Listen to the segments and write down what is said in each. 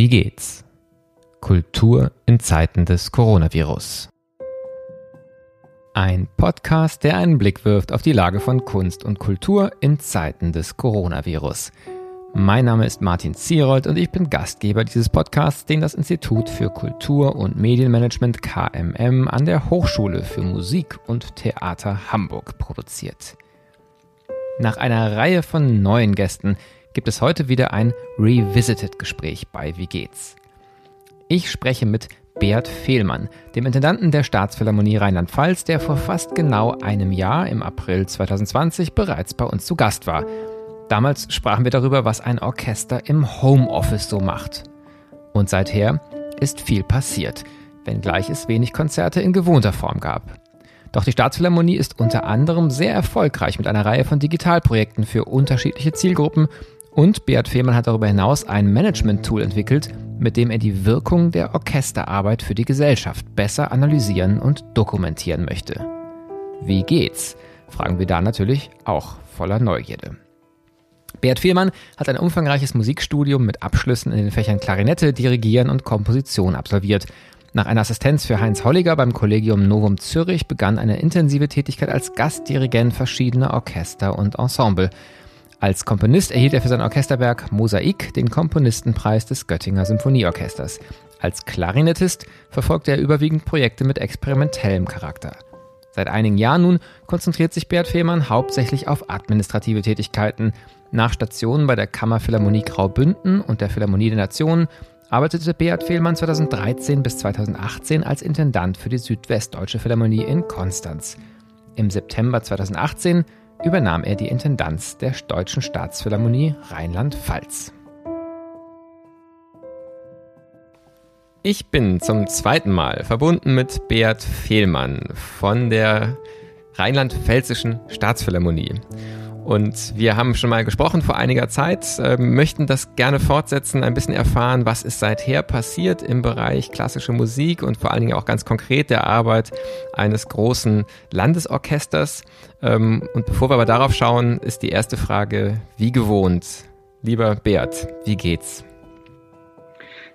Wie geht's? Kultur in Zeiten des Coronavirus. Ein Podcast, der einen Blick wirft auf die Lage von Kunst und Kultur in Zeiten des Coronavirus. Mein Name ist Martin Zierold und ich bin Gastgeber dieses Podcasts, den das Institut für Kultur und Medienmanagement KMM an der Hochschule für Musik und Theater Hamburg produziert. Nach einer Reihe von neuen Gästen gibt es heute wieder ein Revisited-Gespräch bei Wie geht's? Ich spreche mit Bert Fehlmann, dem Intendanten der Staatsphilharmonie Rheinland-Pfalz, der vor fast genau einem Jahr im April 2020 bereits bei uns zu Gast war. Damals sprachen wir darüber, was ein Orchester im Homeoffice so macht. Und seither ist viel passiert, wenngleich es wenig Konzerte in gewohnter Form gab. Doch die Staatsphilharmonie ist unter anderem sehr erfolgreich mit einer Reihe von Digitalprojekten für unterschiedliche Zielgruppen und Beat Fehlmann hat darüber hinaus ein Management-Tool entwickelt, mit dem er die Wirkung der Orchesterarbeit für die Gesellschaft besser analysieren und dokumentieren möchte. Wie geht's? fragen wir da natürlich auch voller Neugierde. Beat Fehlmann hat ein umfangreiches Musikstudium mit Abschlüssen in den Fächern Klarinette, Dirigieren und Komposition absolviert. Nach einer Assistenz für Heinz Holliger beim Kollegium Novum Zürich begann eine intensive Tätigkeit als Gastdirigent verschiedener Orchester und Ensemble. Als Komponist erhielt er für sein Orchesterwerk Mosaik den Komponistenpreis des Göttinger Symphonieorchesters. Als Klarinettist verfolgte er überwiegend Projekte mit experimentellem Charakter. Seit einigen Jahren nun konzentriert sich Bert Fehmarn hauptsächlich auf administrative Tätigkeiten. Nach Stationen bei der Kammerphilharmonie Graubünden und der Philharmonie der Nationen arbeitete Beat Fehlmann 2013 bis 2018 als Intendant für die Südwestdeutsche Philharmonie in Konstanz. Im September 2018 übernahm er die Intendanz der Deutschen Staatsphilharmonie Rheinland-Pfalz. Ich bin zum zweiten Mal verbunden mit Beat Fehlmann von der Rheinland-Pfälzischen Staatsphilharmonie. Und wir haben schon mal gesprochen vor einiger Zeit, äh, möchten das gerne fortsetzen, ein bisschen erfahren, was ist seither passiert im Bereich klassische Musik und vor allen Dingen auch ganz konkret der Arbeit eines großen Landesorchesters. Ähm, und bevor wir aber darauf schauen, ist die erste Frage, wie gewohnt. Lieber Bert, wie geht's?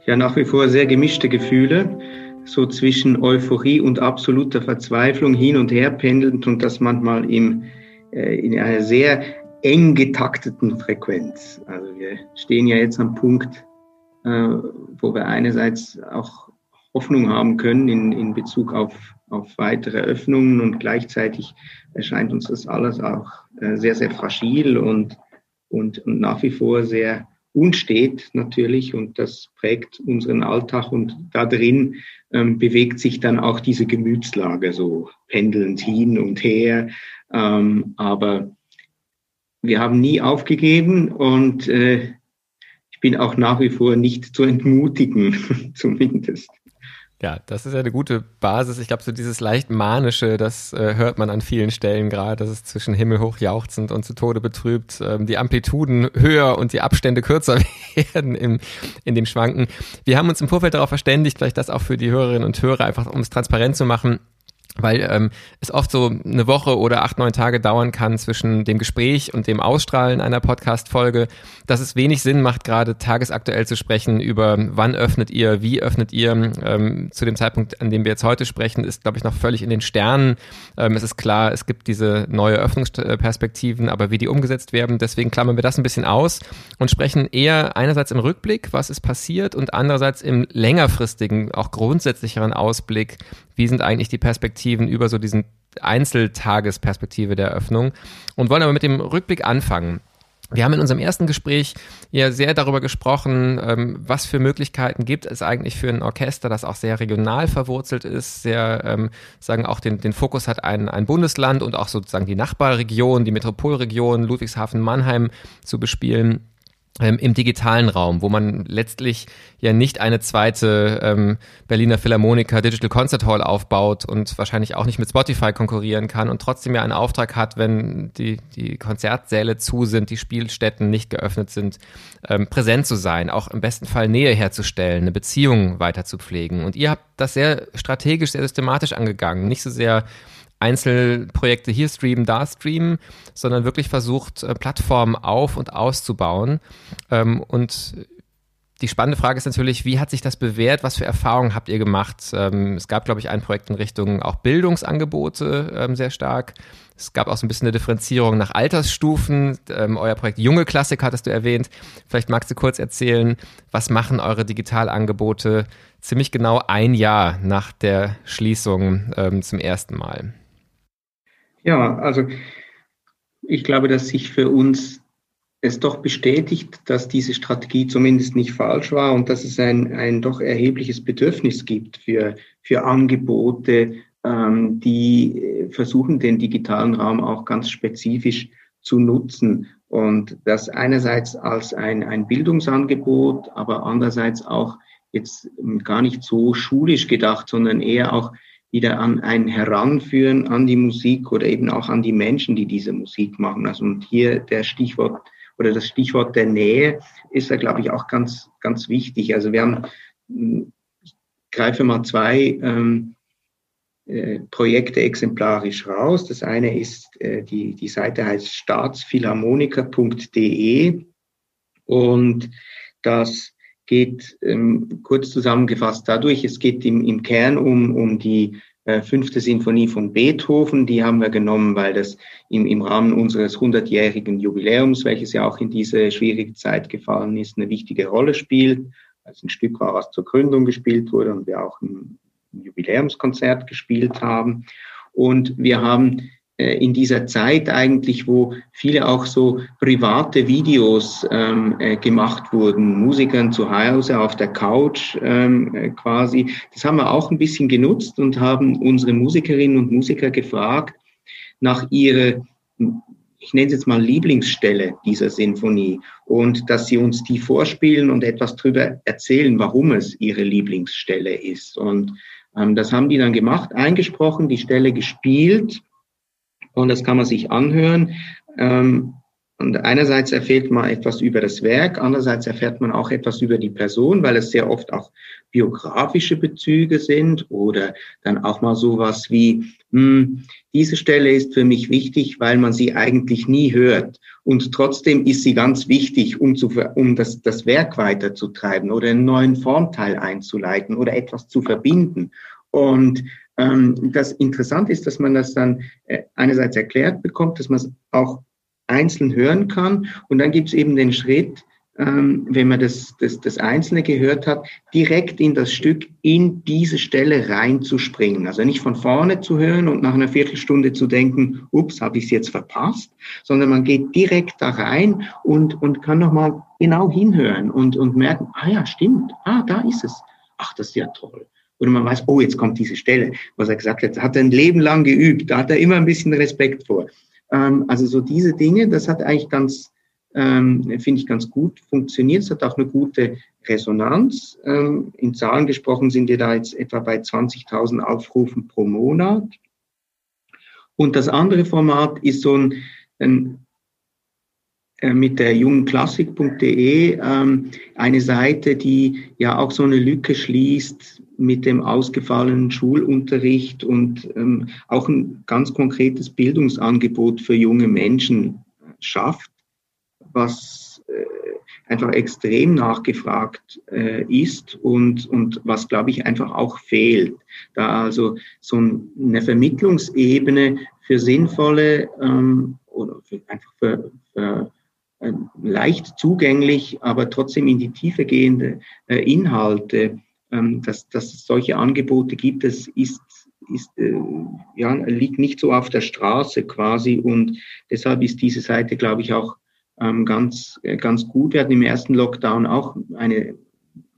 Ja, nach wie vor sehr gemischte Gefühle so zwischen Euphorie und absoluter Verzweiflung hin und her pendelnd und das manchmal im in einer sehr eng getakteten Frequenz. Also wir stehen ja jetzt am Punkt, äh, wo wir einerseits auch Hoffnung haben können in, in Bezug auf, auf weitere Öffnungen und gleichzeitig erscheint uns das alles auch äh, sehr, sehr fragil und, und, und nach wie vor sehr unstet natürlich und das prägt unseren Alltag und da drin ähm, bewegt sich dann auch diese Gemütslage so pendelnd hin und her ähm, aber wir haben nie aufgegeben und äh, ich bin auch nach wie vor nicht zu entmutigen, zumindest. Ja, das ist ja eine gute Basis. Ich glaube, so dieses leicht manische, das äh, hört man an vielen Stellen gerade, dass es zwischen himmelhoch jauchzend und zu Tode betrübt, ähm, die Amplituden höher und die Abstände kürzer werden im, in dem Schwanken. Wir haben uns im Vorfeld darauf verständigt, vielleicht das auch für die Hörerinnen und Hörer einfach, um es transparent zu machen, weil ähm, es oft so eine Woche oder acht, neun Tage dauern kann zwischen dem Gespräch und dem Ausstrahlen einer Podcast-Folge, dass es wenig Sinn macht, gerade tagesaktuell zu sprechen über wann öffnet ihr, wie öffnet ihr. Ähm, zu dem Zeitpunkt, an dem wir jetzt heute sprechen, ist, glaube ich, noch völlig in den Sternen. Ähm, es ist klar, es gibt diese neue Öffnungsperspektiven, aber wie die umgesetzt werden, deswegen klammern wir das ein bisschen aus und sprechen eher einerseits im Rückblick, was ist passiert, und andererseits im längerfristigen, auch grundsätzlicheren Ausblick, wie sind eigentlich die Perspektiven über so diesen Einzeltagesperspektive der Eröffnung und wollen aber mit dem Rückblick anfangen. Wir haben in unserem ersten Gespräch ja sehr darüber gesprochen, ähm, was für Möglichkeiten gibt es eigentlich für ein Orchester, das auch sehr regional verwurzelt ist, sehr, ähm, sagen auch den, den Fokus hat ein, ein Bundesland und auch sozusagen die Nachbarregion, die Metropolregion Ludwigshafen, Mannheim zu bespielen im digitalen Raum, wo man letztlich ja nicht eine zweite ähm, Berliner Philharmoniker Digital Concert Hall aufbaut und wahrscheinlich auch nicht mit Spotify konkurrieren kann und trotzdem ja einen Auftrag hat, wenn die, die Konzertsäle zu sind, die Spielstätten nicht geöffnet sind, ähm, präsent zu sein, auch im besten Fall Nähe herzustellen, eine Beziehung weiter zu pflegen. Und ihr habt das sehr strategisch, sehr systematisch angegangen, nicht so sehr Einzelprojekte hier streamen, da streamen, sondern wirklich versucht, äh, Plattformen auf- und auszubauen. Ähm, und die spannende Frage ist natürlich, wie hat sich das bewährt? Was für Erfahrungen habt ihr gemacht? Ähm, es gab, glaube ich, ein Projekt in Richtung auch Bildungsangebote ähm, sehr stark. Es gab auch so ein bisschen eine Differenzierung nach Altersstufen. Euer Projekt Junge Klassik hattest du erwähnt. Vielleicht magst du kurz erzählen, was machen eure Digitalangebote ziemlich genau ein Jahr nach der Schließung zum ersten Mal? Ja, also ich glaube, dass sich für uns es doch bestätigt, dass diese Strategie zumindest nicht falsch war und dass es ein, ein doch erhebliches Bedürfnis gibt für, für Angebote, ähm, die versuchen, den digitalen Raum auch ganz spezifisch zu nutzen. Und das einerseits als ein, ein Bildungsangebot, aber andererseits auch jetzt gar nicht so schulisch gedacht, sondern eher auch wieder an ein Heranführen an die Musik oder eben auch an die Menschen, die diese Musik machen. Also und hier der Stichwort oder das Stichwort der Nähe ist da, glaube ich, auch ganz, ganz wichtig. Also wir haben, ich greife mal zwei ähm, äh, Projekte exemplarisch raus. Das eine ist, äh, die, die Seite heißt staatsphilharmoniker.de und das geht ähm, kurz zusammengefasst dadurch, es geht im, im Kern um, um die äh, fünfte Sinfonie von Beethoven. Die haben wir genommen, weil das im, im Rahmen unseres 100-jährigen Jubiläums, welches ja auch in diese schwierige Zeit gefallen ist, eine wichtige Rolle spielt. Als ein Stück war, was zur Gründung gespielt wurde und wir auch ein, Jubiläumskonzert gespielt haben. Und wir haben in dieser Zeit eigentlich, wo viele auch so private Videos ähm, äh, gemacht wurden, Musikern zu Hause auf der Couch ähm, äh, quasi. Das haben wir auch ein bisschen genutzt und haben unsere Musikerinnen und Musiker gefragt nach ihrer, ich nenne es jetzt mal Lieblingsstelle dieser Sinfonie und dass sie uns die vorspielen und etwas darüber erzählen, warum es ihre Lieblingsstelle ist. Und ähm, das haben die dann gemacht, eingesprochen, die Stelle gespielt und das kann man sich anhören. Ähm, und einerseits erfährt man etwas über das Werk, andererseits erfährt man auch etwas über die Person, weil es sehr oft auch biografische Bezüge sind oder dann auch mal sowas wie, hm, diese Stelle ist für mich wichtig, weil man sie eigentlich nie hört. Und trotzdem ist sie ganz wichtig, um, zu, um das, das Werk weiterzutreiben oder einen neuen Formteil einzuleiten oder etwas zu verbinden. Und das Interessante ist, dass man das dann äh, einerseits erklärt bekommt, dass man es auch einzeln hören kann. Und dann gibt es eben den Schritt, ähm, wenn man das, das, das Einzelne gehört hat, direkt in das Stück, in diese Stelle reinzuspringen. Also nicht von vorne zu hören und nach einer Viertelstunde zu denken, ups, habe ich es jetzt verpasst, sondern man geht direkt da rein und, und kann nochmal genau hinhören und, und merken, ah ja, stimmt, ah, da ist es. Ach, das ist ja toll. Oder man weiß, oh, jetzt kommt diese Stelle, was er gesagt hat, hat er ein Leben lang geübt, da hat er immer ein bisschen Respekt vor. Ähm, also so diese Dinge, das hat eigentlich ganz, ähm, finde ich ganz gut funktioniert. Es hat auch eine gute Resonanz. Ähm, in Zahlen gesprochen sind wir da jetzt etwa bei 20.000 Aufrufen pro Monat. Und das andere Format ist so ein, ein mit der jungklassik.de ähm, eine Seite, die ja auch so eine Lücke schließt mit dem ausgefallenen Schulunterricht und ähm, auch ein ganz konkretes Bildungsangebot für junge Menschen schafft, was äh, einfach extrem nachgefragt äh, ist und, und was, glaube ich, einfach auch fehlt. Da also so eine Vermittlungsebene für sinnvolle ähm, oder für, einfach für, äh, leicht zugänglich, aber trotzdem in die Tiefe gehende äh, Inhalte ähm, dass, dass es solche Angebote gibt, das ist, ist, äh, ja, liegt nicht so auf der Straße quasi und deshalb ist diese Seite, glaube ich, auch ähm, ganz, äh, ganz gut. Wir hatten im ersten Lockdown auch eine,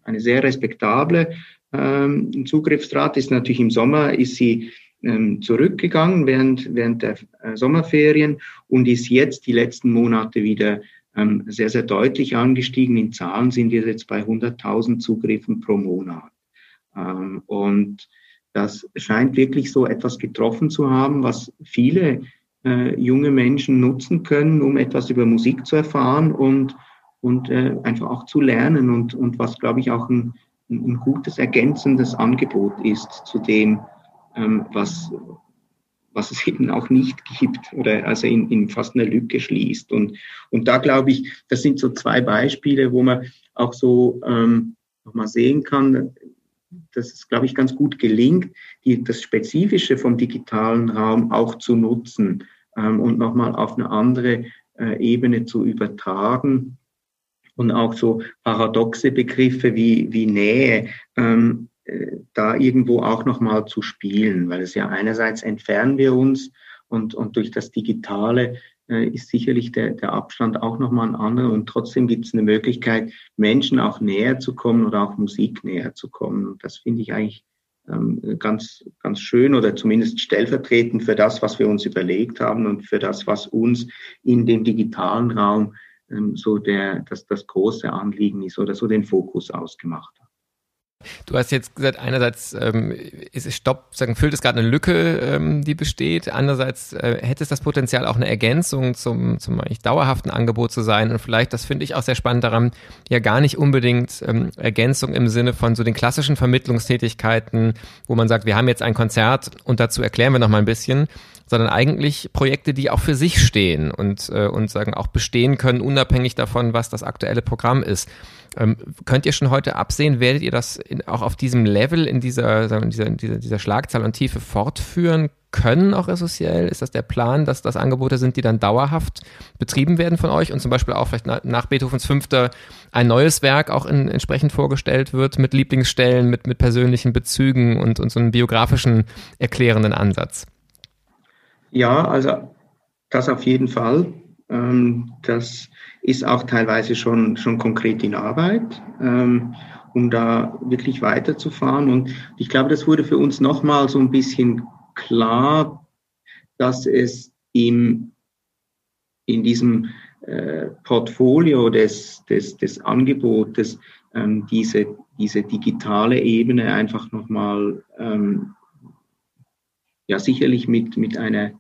eine sehr respektable ähm, Zugriffsrate. Ist natürlich im Sommer ist sie zurückgegangen während, während der Sommerferien und ist jetzt die letzten Monate wieder sehr, sehr deutlich angestiegen. In Zahlen sind wir jetzt bei 100.000 Zugriffen pro Monat. Ähm, und das scheint wirklich so etwas getroffen zu haben, was viele äh, junge Menschen nutzen können, um etwas über Musik zu erfahren und, und äh, einfach auch zu lernen und, und was, glaube ich, auch ein, ein gutes ergänzendes Angebot ist zu dem, ähm, was, was es eben auch nicht gibt oder also in, in fast eine Lücke schließt. Und, und da glaube ich, das sind so zwei Beispiele, wo man auch so ähm, nochmal sehen kann, dass es, glaube ich, ganz gut gelingt, die, das Spezifische vom digitalen Raum auch zu nutzen ähm, und nochmal auf eine andere äh, Ebene zu übertragen. Und auch so paradoxe Begriffe wie, wie Nähe ähm, äh, da irgendwo auch nochmal zu spielen, weil es ja einerseits entfernen wir uns und, und durch das Digitale äh, ist sicherlich der, der Abstand auch nochmal ein anderer und trotzdem gibt es eine Möglichkeit, Menschen auch näher zu kommen oder auch Musik näher zu kommen. Und das finde ich eigentlich ähm, ganz, ganz schön oder zumindest stellvertretend für das, was wir uns überlegt haben und für das, was uns in dem digitalen Raum ähm, so der, das, das große Anliegen ist oder so den Fokus ausgemacht hat. Du hast jetzt gesagt, einerseits ähm, ist es Stopp, sagen, füllt es gerade eine Lücke, ähm, die besteht. Andererseits äh, hätte es das Potenzial, auch eine Ergänzung zum, zum eigentlich dauerhaften Angebot zu sein. Und vielleicht, das finde ich auch sehr spannend daran, ja gar nicht unbedingt ähm, Ergänzung im Sinne von so den klassischen Vermittlungstätigkeiten, wo man sagt, wir haben jetzt ein Konzert und dazu erklären wir noch mal ein bisschen, sondern eigentlich Projekte, die auch für sich stehen und, äh, und sagen auch bestehen können, unabhängig davon, was das aktuelle Programm ist. Ähm, könnt ihr schon heute absehen, werdet ihr das in, auch auf diesem Level, in dieser, sagen wir, dieser, dieser, dieser Schlagzahl und Tiefe fortführen können, auch essentiell? Ist das der Plan, dass das Angebote sind, die dann dauerhaft betrieben werden von euch und zum Beispiel auch vielleicht nach, nach Beethovens Fünfter ein neues Werk auch in, entsprechend vorgestellt wird mit Lieblingsstellen, mit, mit persönlichen Bezügen und, und so einem biografischen erklärenden Ansatz? Ja, also das auf jeden Fall. Ähm, das ist auch teilweise schon, schon konkret in Arbeit, ähm, um da wirklich weiterzufahren. Und ich glaube, das wurde für uns nochmal so ein bisschen klar, dass es im, in diesem äh, Portfolio des, des, des Angebotes ähm, diese, diese digitale Ebene einfach nochmal ähm, ja sicherlich mit, mit einer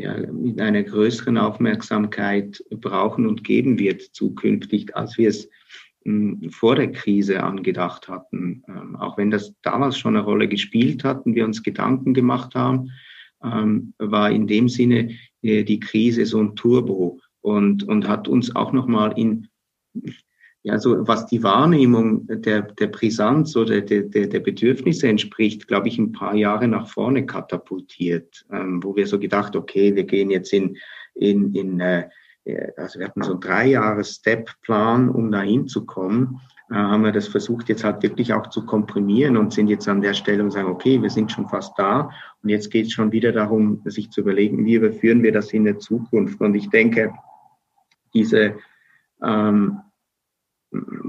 ja, mit einer größeren Aufmerksamkeit brauchen und geben wird zukünftig, als wir es hm, vor der Krise angedacht hatten. Ähm, auch wenn das damals schon eine Rolle gespielt hat und wir uns Gedanken gemacht haben, ähm, war in dem Sinne äh, die Krise so ein Turbo und, und hat uns auch nochmal in ja, so was die Wahrnehmung der, der Brisanz oder der, der, der Bedürfnisse entspricht, glaube ich, ein paar Jahre nach vorne katapultiert, ähm, wo wir so gedacht, okay, wir gehen jetzt in, in, in äh, also wir hatten so einen Drei-Jahres-Step-Plan, um da hinzukommen, äh, haben wir das versucht jetzt halt wirklich auch zu komprimieren und sind jetzt an der Stelle und sagen, okay, wir sind schon fast da und jetzt geht es schon wieder darum, sich zu überlegen, wie überführen wir das in der Zukunft. Und ich denke, diese ähm,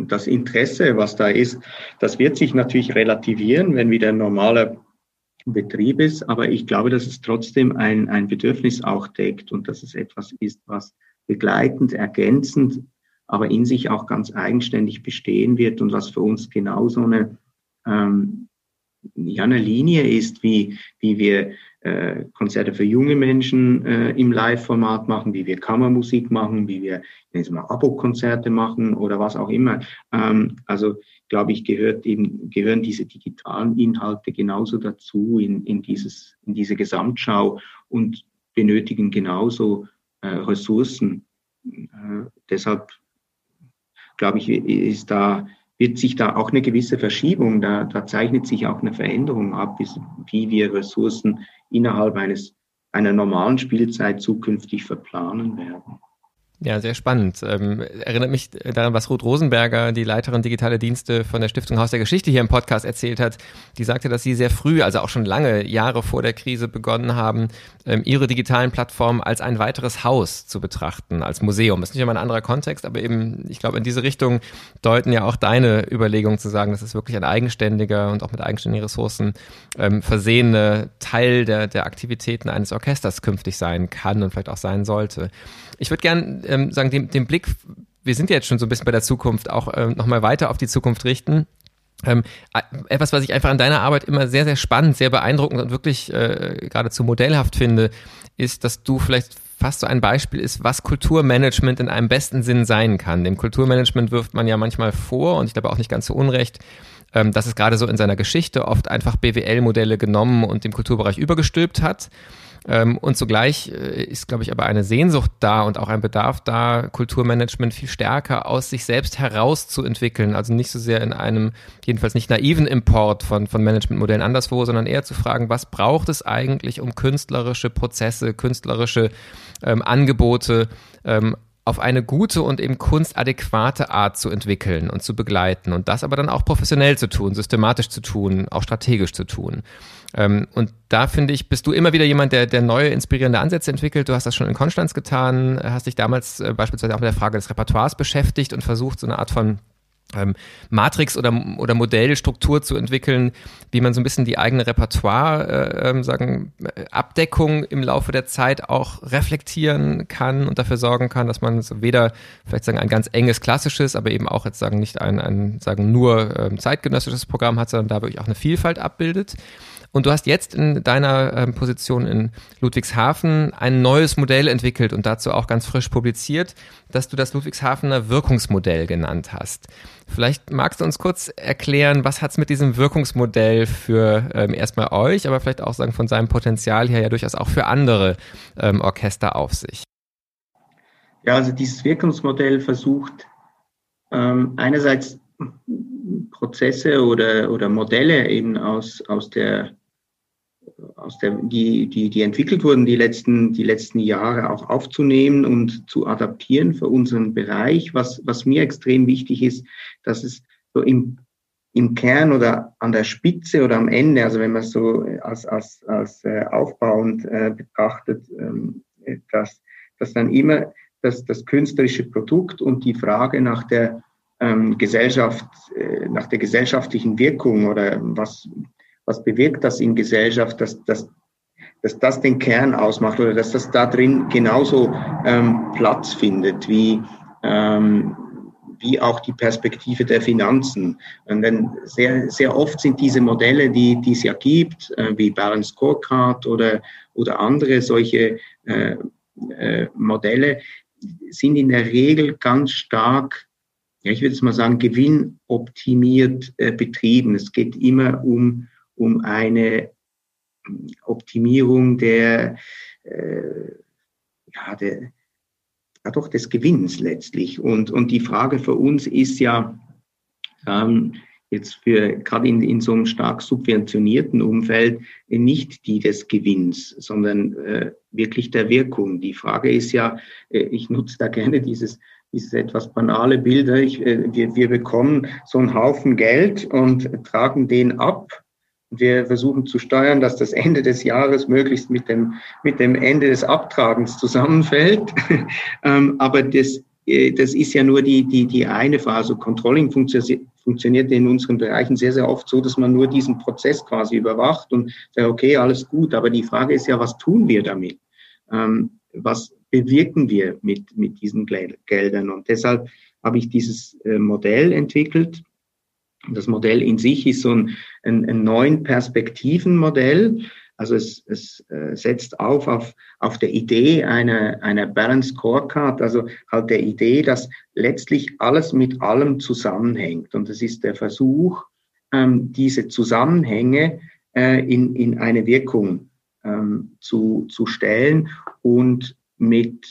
das Interesse, was da ist, das wird sich natürlich relativieren, wenn wieder ein normaler Betrieb ist. Aber ich glaube, dass es trotzdem ein, ein Bedürfnis auch deckt und dass es etwas ist, was begleitend, ergänzend, aber in sich auch ganz eigenständig bestehen wird und was für uns genauso eine, ähm, ja, eine Linie ist, wie, wie wir äh, Konzerte für junge Menschen äh, im Live-Format machen, wie wir Kammermusik machen, wie wir mal Abo-Konzerte machen oder was auch immer. Ähm, also glaube ich, gehört eben, gehören diese digitalen Inhalte genauso dazu in, in, dieses, in diese Gesamtschau und benötigen genauso äh, Ressourcen. Äh, deshalb glaube ich, ist da wird sich da auch eine gewisse Verschiebung, da, da zeichnet sich auch eine Veränderung ab, wie wir Ressourcen innerhalb eines, einer normalen Spielzeit zukünftig verplanen werden. Ja, sehr spannend. Ähm, erinnert mich daran, was Ruth Rosenberger, die Leiterin digitale Dienste von der Stiftung Haus der Geschichte hier im Podcast erzählt hat. Die sagte, dass sie sehr früh, also auch schon lange Jahre vor der Krise begonnen haben, ähm, ihre digitalen Plattformen als ein weiteres Haus zu betrachten, als Museum. Das ist nicht immer ein anderer Kontext, aber eben, ich glaube, in diese Richtung deuten ja auch deine Überlegungen zu sagen, dass es wirklich ein eigenständiger und auch mit eigenständigen Ressourcen ähm, versehene Teil der, der Aktivitäten eines Orchesters künftig sein kann und vielleicht auch sein sollte. Ich würde gerne ähm, sagen, den, den Blick, wir sind ja jetzt schon so ein bisschen bei der Zukunft, auch ähm, nochmal weiter auf die Zukunft richten. Ähm, etwas, was ich einfach an deiner Arbeit immer sehr, sehr spannend, sehr beeindruckend und wirklich äh, geradezu modellhaft finde, ist, dass du vielleicht fast so ein Beispiel ist, was Kulturmanagement in einem besten Sinn sein kann. Dem Kulturmanagement wirft man ja manchmal vor, und ich glaube auch nicht ganz so unrecht, ähm, dass es gerade so in seiner Geschichte oft einfach BWL-Modelle genommen und dem Kulturbereich übergestülpt hat und zugleich äh, ist, glaube ich, aber eine Sehnsucht da und auch ein Bedarf da, Kulturmanagement viel stärker aus sich selbst herauszuentwickeln. Also nicht so sehr in einem, jedenfalls nicht naiven Import von, von Managementmodellen anderswo, sondern eher zu fragen, was braucht es eigentlich, um künstlerische Prozesse, künstlerische ähm, Angebote ähm, auf eine gute und eben kunstadäquate Art zu entwickeln und zu begleiten und das aber dann auch professionell zu tun, systematisch zu tun, auch strategisch zu tun. Ähm, und da finde ich, bist du immer wieder jemand, der, der neue, inspirierende Ansätze entwickelt. Du hast das schon in Konstanz getan, hast dich damals äh, beispielsweise auch mit der Frage des Repertoires beschäftigt und versucht, so eine Art von ähm, Matrix oder, oder Modellstruktur zu entwickeln, wie man so ein bisschen die eigene Repertoire, äh, ähm, sagen, äh, Abdeckung im Laufe der Zeit auch reflektieren kann und dafür sorgen kann, dass man so weder vielleicht sagen ein ganz enges klassisches, aber eben auch jetzt sagen nicht ein, ein sagen nur ähm, zeitgenössisches Programm hat, sondern da wirklich auch eine Vielfalt abbildet. Und du hast jetzt in deiner ähm, Position in Ludwigshafen ein neues Modell entwickelt und dazu auch ganz frisch publiziert, dass du das Ludwigshafener Wirkungsmodell genannt hast. Vielleicht magst du uns kurz erklären, was hat es mit diesem Wirkungsmodell für ähm, erstmal euch, aber vielleicht auch sagen von seinem Potenzial her ja durchaus auch für andere ähm, Orchester auf sich? Ja, also dieses Wirkungsmodell versucht ähm, einerseits Prozesse oder, oder Modelle eben aus, aus der aus der, die, die, die entwickelt wurden die letzten, die letzten Jahre auch aufzunehmen und zu adaptieren für unseren Bereich. Was, was mir extrem wichtig ist, dass es so im, im Kern oder an der Spitze oder am Ende, also wenn man es so als, als, als äh, aufbauend äh, betrachtet, ähm, dass, dass dann immer das, das künstlerische Produkt und die Frage nach der ähm, Gesellschaft, äh, nach der gesellschaftlichen Wirkung oder was, was bewirkt das in Gesellschaft, dass, dass, dass das den Kern ausmacht oder dass das da drin genauso ähm, Platz findet wie, ähm, wie auch die Perspektive der Finanzen. Und dann sehr, sehr oft sind diese Modelle, die, die es ja gibt, äh, wie Balance Scorecard oder, oder andere solche äh, äh, Modelle, sind in der Regel ganz stark ja, ich würde jetzt mal sagen, gewinnoptimiert äh, betrieben. Es geht immer um um eine Optimierung der, äh, ja, der, ja, doch des Gewinns letztlich. Und, und die Frage für uns ist ja, ähm, jetzt für gerade in, in so einem stark subventionierten Umfeld nicht die des Gewinns, sondern äh, wirklich der Wirkung. Die Frage ist ja, äh, ich nutze da gerne dieses dieses etwas banale Bild. Ich, äh, wir, wir bekommen so einen Haufen Geld und tragen den ab wir versuchen zu steuern, dass das Ende des Jahres möglichst mit dem, mit dem Ende des Abtragens zusammenfällt. Ähm, aber das, äh, das ist ja nur die, die, die eine Phase. Controlling funktioniert in unseren Bereichen sehr, sehr oft so, dass man nur diesen Prozess quasi überwacht und sagt, okay, alles gut. Aber die Frage ist ja, was tun wir damit? Ähm, was bewirken wir mit, mit diesen Geldern? Und deshalb habe ich dieses äh, Modell entwickelt, das Modell in sich ist so ein, ein, ein neuen Perspektivenmodell. Also es, es äh, setzt auf, auf auf der Idee einer, einer Balance Scorecard, also halt der Idee, dass letztlich alles mit allem zusammenhängt. Und es ist der Versuch, ähm, diese Zusammenhänge äh, in, in eine Wirkung ähm, zu, zu stellen und mit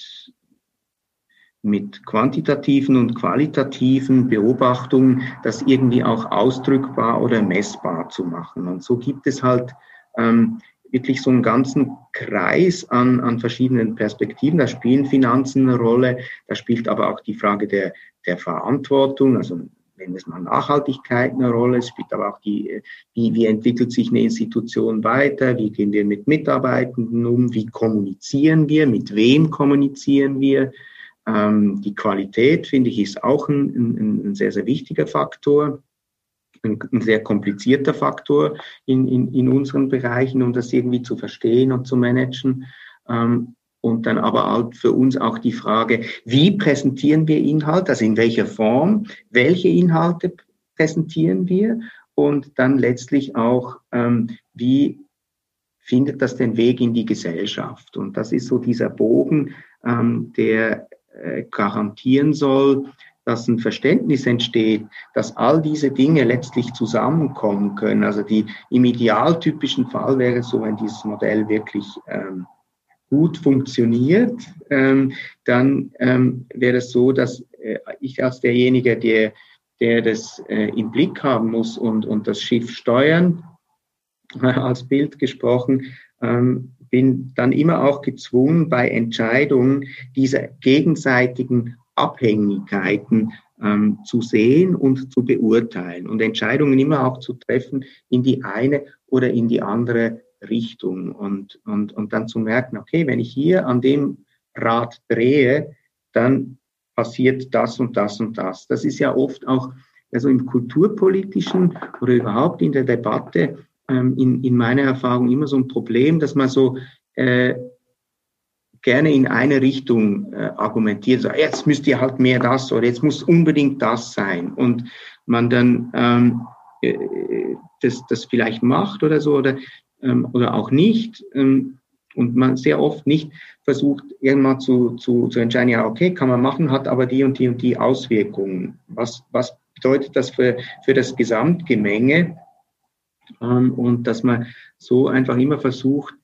mit quantitativen und qualitativen Beobachtungen das irgendwie auch ausdrückbar oder messbar zu machen. Und so gibt es halt ähm, wirklich so einen ganzen Kreis an, an verschiedenen Perspektiven. Da spielen Finanzen eine Rolle, da spielt aber auch die Frage der, der Verantwortung, also wenn es mal Nachhaltigkeit eine Rolle, es spielt aber auch die, wie, wie entwickelt sich eine Institution weiter, wie gehen wir mit Mitarbeitenden um, wie kommunizieren wir, mit wem kommunizieren wir, ähm, die Qualität, finde ich, ist auch ein, ein, ein sehr, sehr wichtiger Faktor, ein, sehr komplizierter Faktor in, in, in, unseren Bereichen, um das irgendwie zu verstehen und zu managen. Ähm, und dann aber halt für uns auch die Frage, wie präsentieren wir Inhalte, also in welcher Form, welche Inhalte präsentieren wir und dann letztlich auch, ähm, wie findet das den Weg in die Gesellschaft. Und das ist so dieser Bogen, ähm, der äh, garantieren soll, dass ein Verständnis entsteht, dass all diese Dinge letztlich zusammenkommen können. Also die, im idealtypischen Fall wäre es so, wenn dieses Modell wirklich ähm, gut funktioniert, ähm, dann ähm, wäre es so, dass äh, ich als derjenige, der, der das äh, im Blick haben muss und, und das Schiff steuern, als Bild gesprochen, ähm, bin dann immer auch gezwungen, bei Entscheidungen diese gegenseitigen Abhängigkeiten ähm, zu sehen und zu beurteilen und Entscheidungen immer auch zu treffen in die eine oder in die andere Richtung und, und, und dann zu merken, okay, wenn ich hier an dem Rad drehe, dann passiert das und das und das. Das ist ja oft auch also im kulturpolitischen oder überhaupt in der Debatte ähm, in, in meiner Erfahrung immer so ein Problem, dass man so äh, gerne in eine Richtung äh, argumentiert, so, jetzt müsst ihr halt mehr das oder jetzt muss unbedingt das sein und man dann ähm, äh, das, das vielleicht macht oder so oder, ähm, oder auch nicht ähm, und man sehr oft nicht versucht, irgendwann zu, zu, zu entscheiden, ja, okay, kann man machen, hat aber die und die und die Auswirkungen. Was, was bedeutet das für, für das Gesamtgemenge? Ähm, und dass man so einfach immer versucht,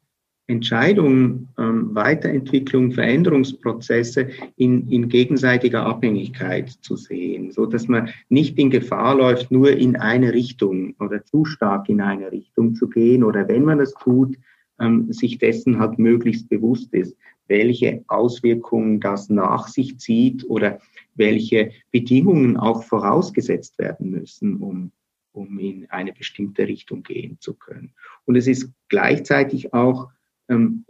Entscheidungen, ähm, Weiterentwicklung, Veränderungsprozesse in, in gegenseitiger Abhängigkeit zu sehen, so dass man nicht in Gefahr läuft, nur in eine Richtung oder zu stark in eine Richtung zu gehen oder wenn man es tut, ähm, sich dessen halt möglichst bewusst ist, welche Auswirkungen das nach sich zieht oder welche Bedingungen auch vorausgesetzt werden müssen, um um in eine bestimmte Richtung gehen zu können. Und es ist gleichzeitig auch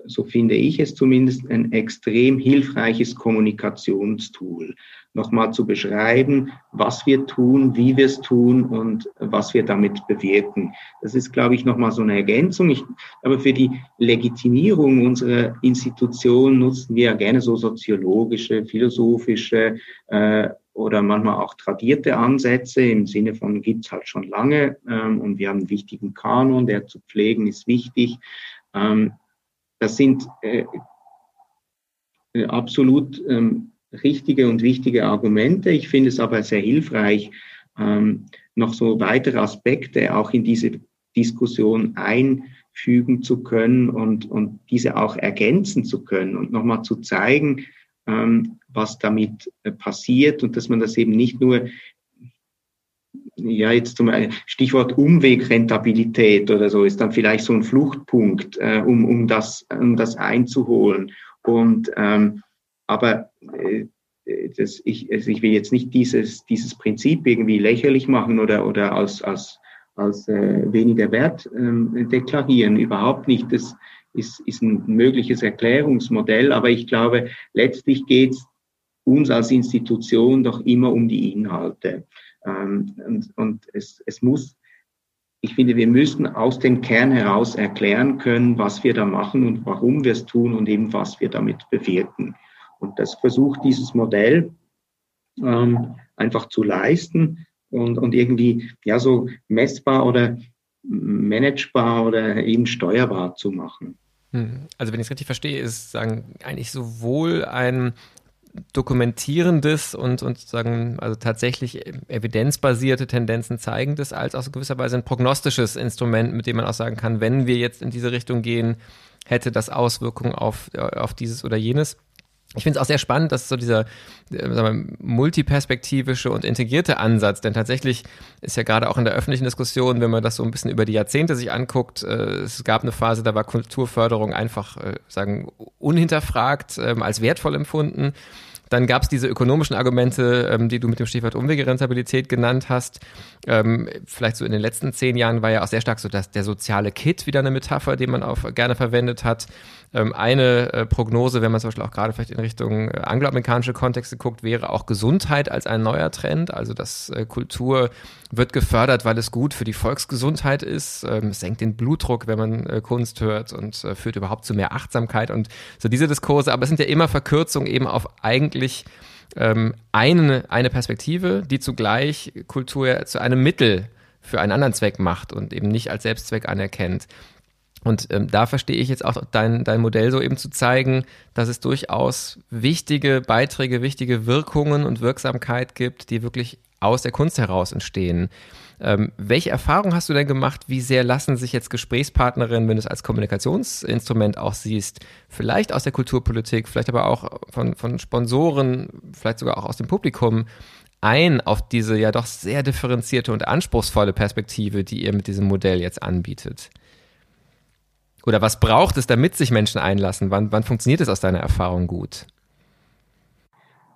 so finde ich es zumindest, ein extrem hilfreiches Kommunikationstool. Nochmal zu beschreiben, was wir tun, wie wir es tun und was wir damit bewirken. Das ist, glaube ich, nochmal so eine Ergänzung. Ich, aber für die Legitimierung unserer Institution nutzen wir ja gerne so soziologische, philosophische äh, oder manchmal auch tradierte Ansätze im Sinne von gibt's halt schon lange ähm, und wir haben einen wichtigen Kanon, der zu pflegen ist wichtig. Ähm, das sind äh, äh, absolut ähm, richtige und wichtige Argumente. Ich finde es aber sehr hilfreich, ähm, noch so weitere Aspekte auch in diese Diskussion einfügen zu können und, und diese auch ergänzen zu können und nochmal zu zeigen, ähm, was damit äh, passiert und dass man das eben nicht nur ja, jetzt zum Stichwort Umwegrentabilität oder so ist dann vielleicht so ein Fluchtpunkt, äh, um, um, das, um das einzuholen. Und ähm, aber äh, das, ich, also ich will jetzt nicht dieses, dieses Prinzip irgendwie lächerlich machen oder, oder als, als, als äh, weniger wert ähm, deklarieren. Überhaupt nicht. Das ist, ist ein mögliches Erklärungsmodell, aber ich glaube, letztlich geht es uns als Institution doch immer um die Inhalte. Ähm, und, und es, es muss, ich finde, wir müssen aus dem Kern heraus erklären können, was wir da machen und warum wir es tun und eben was wir damit bewirken. Und das versucht dieses Modell ähm, einfach zu leisten und, und irgendwie ja so messbar oder managebar oder eben steuerbar zu machen. Hm. Also wenn ich es richtig verstehe, ist sagen eigentlich sowohl ein dokumentierendes und, und sozusagen also tatsächlich evidenzbasierte Tendenzen zeigendes, als auch so gewisserweise ein prognostisches Instrument, mit dem man auch sagen kann, wenn wir jetzt in diese Richtung gehen, hätte das Auswirkungen auf, auf dieses oder jenes. Ich finde es auch sehr spannend, dass so dieser äh, wir, multiperspektivische und integrierte Ansatz, denn tatsächlich ist ja gerade auch in der öffentlichen Diskussion, wenn man das so ein bisschen über die Jahrzehnte sich anguckt, äh, es gab eine Phase, da war Kulturförderung einfach, äh, sagen, unhinterfragt, äh, als wertvoll empfunden. Dann gab es diese ökonomischen Argumente, ähm, die du mit dem Stichwort Umwegrentabilität genannt hast. Ähm, vielleicht so in den letzten zehn Jahren war ja auch sehr stark so, dass der soziale Kit wieder eine Metapher, die man auch gerne verwendet hat. Ähm, eine äh, Prognose, wenn man zum Beispiel auch gerade vielleicht in Richtung äh, angloamerikanische Kontexte guckt, wäre auch Gesundheit als ein neuer Trend. Also dass äh, Kultur wird gefördert, weil es gut für die Volksgesundheit ist. Ähm, senkt den Blutdruck, wenn man äh, Kunst hört und äh, führt überhaupt zu mehr Achtsamkeit und so diese Diskurse. Aber es sind ja immer Verkürzungen eben auf eigentlich ähm, eine, eine Perspektive, die zugleich Kultur zu einem Mittel für einen anderen Zweck macht und eben nicht als Selbstzweck anerkennt. Und ähm, da verstehe ich jetzt auch dein, dein Modell so eben zu zeigen, dass es durchaus wichtige Beiträge, wichtige Wirkungen und Wirksamkeit gibt, die wirklich aus der Kunst heraus entstehen. Ähm, welche Erfahrungen hast du denn gemacht? Wie sehr lassen sich jetzt Gesprächspartnerinnen, wenn du es als Kommunikationsinstrument auch siehst, vielleicht aus der Kulturpolitik, vielleicht aber auch von, von Sponsoren, vielleicht sogar auch aus dem Publikum, ein auf diese ja doch sehr differenzierte und anspruchsvolle Perspektive, die ihr mit diesem Modell jetzt anbietet? Oder was braucht es, damit sich Menschen einlassen? Wann, wann funktioniert es aus deiner Erfahrung gut?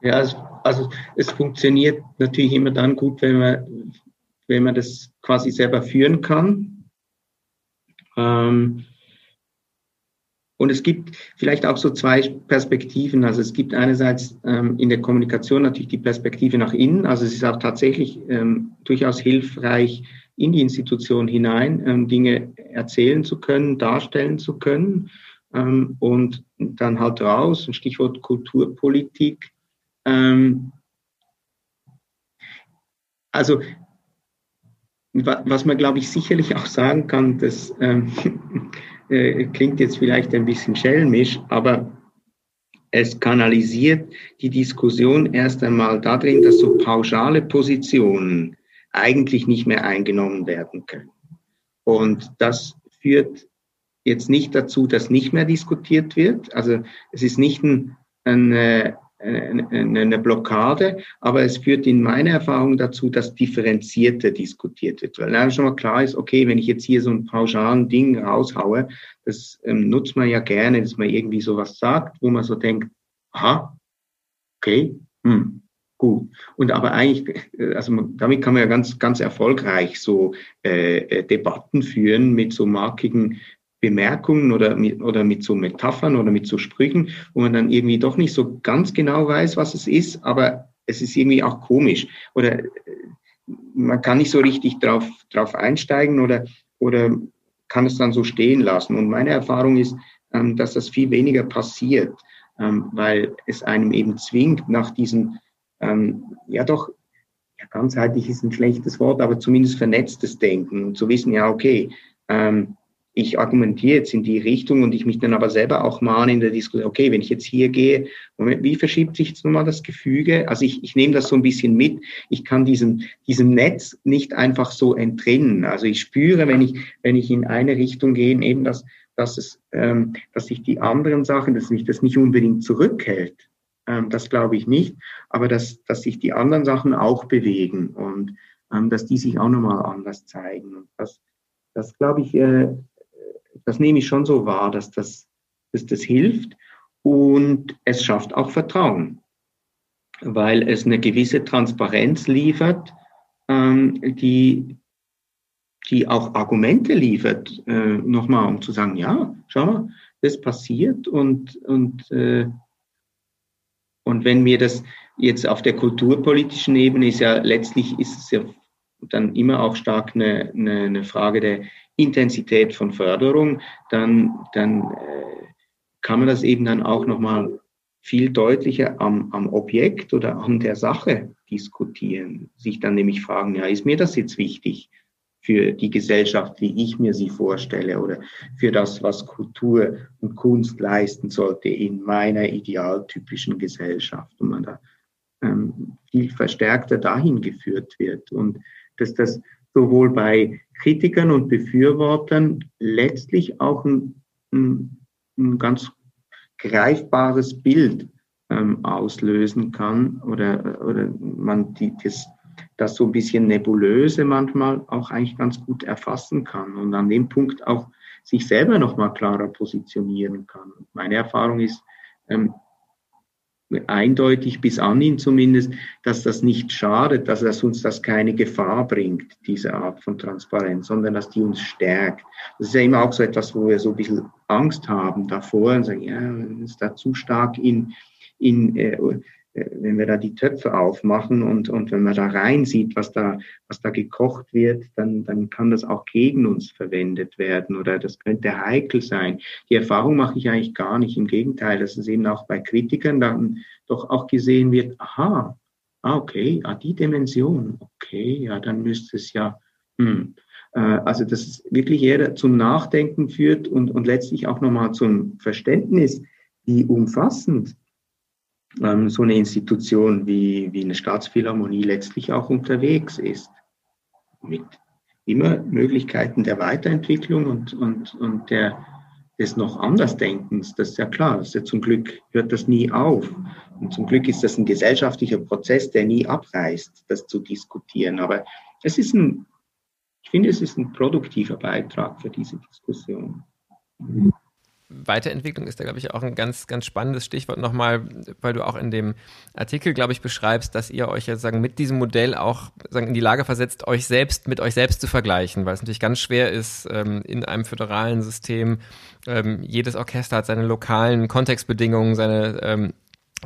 Ja, also, also es funktioniert natürlich immer dann gut, wenn man, wenn man das quasi selber führen kann. Ähm, und es gibt vielleicht auch so zwei Perspektiven. Also es gibt einerseits ähm, in der Kommunikation natürlich die Perspektive nach innen. Also es ist auch tatsächlich ähm, durchaus hilfreich, in die Institution hinein ähm, Dinge erzählen zu können, darstellen zu können. Ähm, und dann halt raus, ein Stichwort Kulturpolitik. Ähm, also was man, glaube ich, sicherlich auch sagen kann, das ähm, äh, klingt jetzt vielleicht ein bisschen schelmisch, aber es kanalisiert die Diskussion erst einmal darin, dass so pauschale Positionen eigentlich nicht mehr eingenommen werden können. Und das führt jetzt nicht dazu, dass nicht mehr diskutiert wird. Also es ist nicht ein, eine, eine Blockade, aber es führt in meiner Erfahrung dazu, dass differenzierter diskutiert wird. Weil dann schon mal klar ist, okay, wenn ich jetzt hier so ein pauschalen Ding raushaue, das ähm, nutzt man ja gerne, dass man irgendwie sowas sagt, wo man so denkt, aha, okay, hm, gut. Und aber eigentlich, äh, also damit kann man ja ganz, ganz erfolgreich so äh, äh, Debatten führen mit so markigen Bemerkungen oder mit, oder mit so Metaphern oder mit so Sprüchen, wo man dann irgendwie doch nicht so ganz genau weiß, was es ist, aber es ist irgendwie auch komisch. Oder äh, man kann nicht so richtig drauf, drauf einsteigen oder, oder kann es dann so stehen lassen. Und meine Erfahrung ist, ähm, dass das viel weniger passiert, ähm, weil es einem eben zwingt, nach diesen ähm, ja doch, ganzheitlich ist ein schlechtes Wort, aber zumindest vernetztes Denken und zu wissen, ja, okay, ich argumentiere jetzt in die Richtung und ich mich dann aber selber auch mahne in der Diskussion, okay, wenn ich jetzt hier gehe, Moment, wie verschiebt sich jetzt nochmal das Gefüge? Also ich, ich nehme das so ein bisschen mit. Ich kann diesem, diesem Netz nicht einfach so entrinnen. Also ich spüre, wenn ich, wenn ich in eine Richtung gehe, eben dass, dass es, ähm, dass sich die anderen Sachen, dass mich das nicht unbedingt zurückhält. Ähm, das glaube ich nicht, aber dass, dass sich die anderen Sachen auch bewegen und ähm, dass die sich auch nochmal anders zeigen. Und das, das glaube ich, äh, das nehme ich schon so wahr, dass das, dass das hilft und es schafft auch Vertrauen, weil es eine gewisse Transparenz liefert, ähm, die, die auch Argumente liefert, äh, nochmal, um zu sagen, ja, schau mal, das passiert und, und äh, und wenn mir das jetzt auf der kulturpolitischen Ebene ist ja letztlich ist es ja dann immer auch stark eine, eine, eine Frage der Intensität von Förderung, dann, dann äh, kann man das eben dann auch nochmal viel deutlicher am, am Objekt oder an der Sache diskutieren. Sich dann nämlich fragen, ja, ist mir das jetzt wichtig? für die Gesellschaft, wie ich mir sie vorstelle oder für das, was Kultur und Kunst leisten sollte in meiner idealtypischen Gesellschaft und man da ähm, viel verstärkter dahin geführt wird und dass das sowohl bei Kritikern und Befürwortern letztlich auch ein, ein, ein ganz greifbares Bild ähm, auslösen kann oder, oder man die, das das so ein bisschen nebulöse manchmal auch eigentlich ganz gut erfassen kann und an dem Punkt auch sich selber nochmal klarer positionieren kann. Meine Erfahrung ist ähm, eindeutig bis an ihn zumindest, dass das nicht schadet, dass, dass uns das keine Gefahr bringt, diese Art von Transparenz, sondern dass die uns stärkt. Das ist ja immer auch so etwas, wo wir so ein bisschen Angst haben davor und sagen, ja, ist da zu stark in, in äh, wenn wir da die Töpfe aufmachen und, und wenn man da rein sieht, was da, was da gekocht wird, dann, dann kann das auch gegen uns verwendet werden oder das könnte heikel sein. Die Erfahrung mache ich eigentlich gar nicht. Im Gegenteil, dass es eben auch bei Kritikern dann doch auch gesehen wird, aha, ah, okay, ah, die Dimension, okay, ja, dann müsste es ja, hm. Äh, also, dass es wirklich eher zum Nachdenken führt und, und letztlich auch nochmal zum Verständnis, wie umfassend ähm, so eine Institution wie, wie eine Staatsphilharmonie letztlich auch unterwegs ist. mit immer Möglichkeiten der Weiterentwicklung und, und, und der, des noch Andersdenkens. Das ist ja klar. Das ist ja zum Glück hört das nie auf. Und zum Glück ist das ein gesellschaftlicher Prozess, der nie abreißt, das zu diskutieren. Aber es ist ein, ich finde, es ist ein produktiver Beitrag für diese Diskussion. Weiterentwicklung ist da, glaube ich, auch ein ganz, ganz spannendes Stichwort nochmal, weil du auch in dem Artikel, glaube ich, beschreibst, dass ihr euch ja sagen, mit diesem Modell auch sagen, in die Lage versetzt, euch selbst mit euch selbst zu vergleichen, weil es natürlich ganz schwer ist, ähm, in einem föderalen System, ähm, jedes Orchester hat seine lokalen Kontextbedingungen, seine ähm,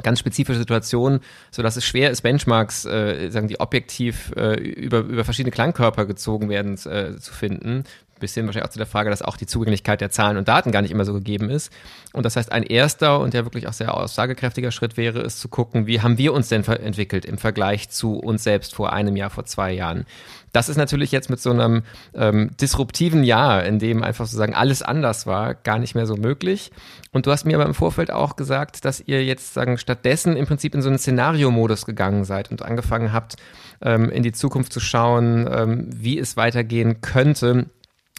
ganz spezifische Situation, so dass es schwer ist, Benchmarks, äh, sagen die objektiv äh, über über verschiedene Klangkörper gezogen werden äh, zu finden, bisschen wahrscheinlich auch zu der Frage, dass auch die Zugänglichkeit der Zahlen und Daten gar nicht immer so gegeben ist. Und das heißt, ein erster und ja wirklich auch sehr aussagekräftiger Schritt wäre es zu gucken, wie haben wir uns denn entwickelt im Vergleich zu uns selbst vor einem Jahr, vor zwei Jahren. Das ist natürlich jetzt mit so einem ähm, disruptiven Jahr, in dem einfach sozusagen alles anders war, gar nicht mehr so möglich. Und du hast mir aber im Vorfeld auch gesagt, dass ihr jetzt sagen stattdessen im Prinzip in so einen Szenariomodus gegangen seid und angefangen habt, ähm, in die Zukunft zu schauen, ähm, wie es weitergehen könnte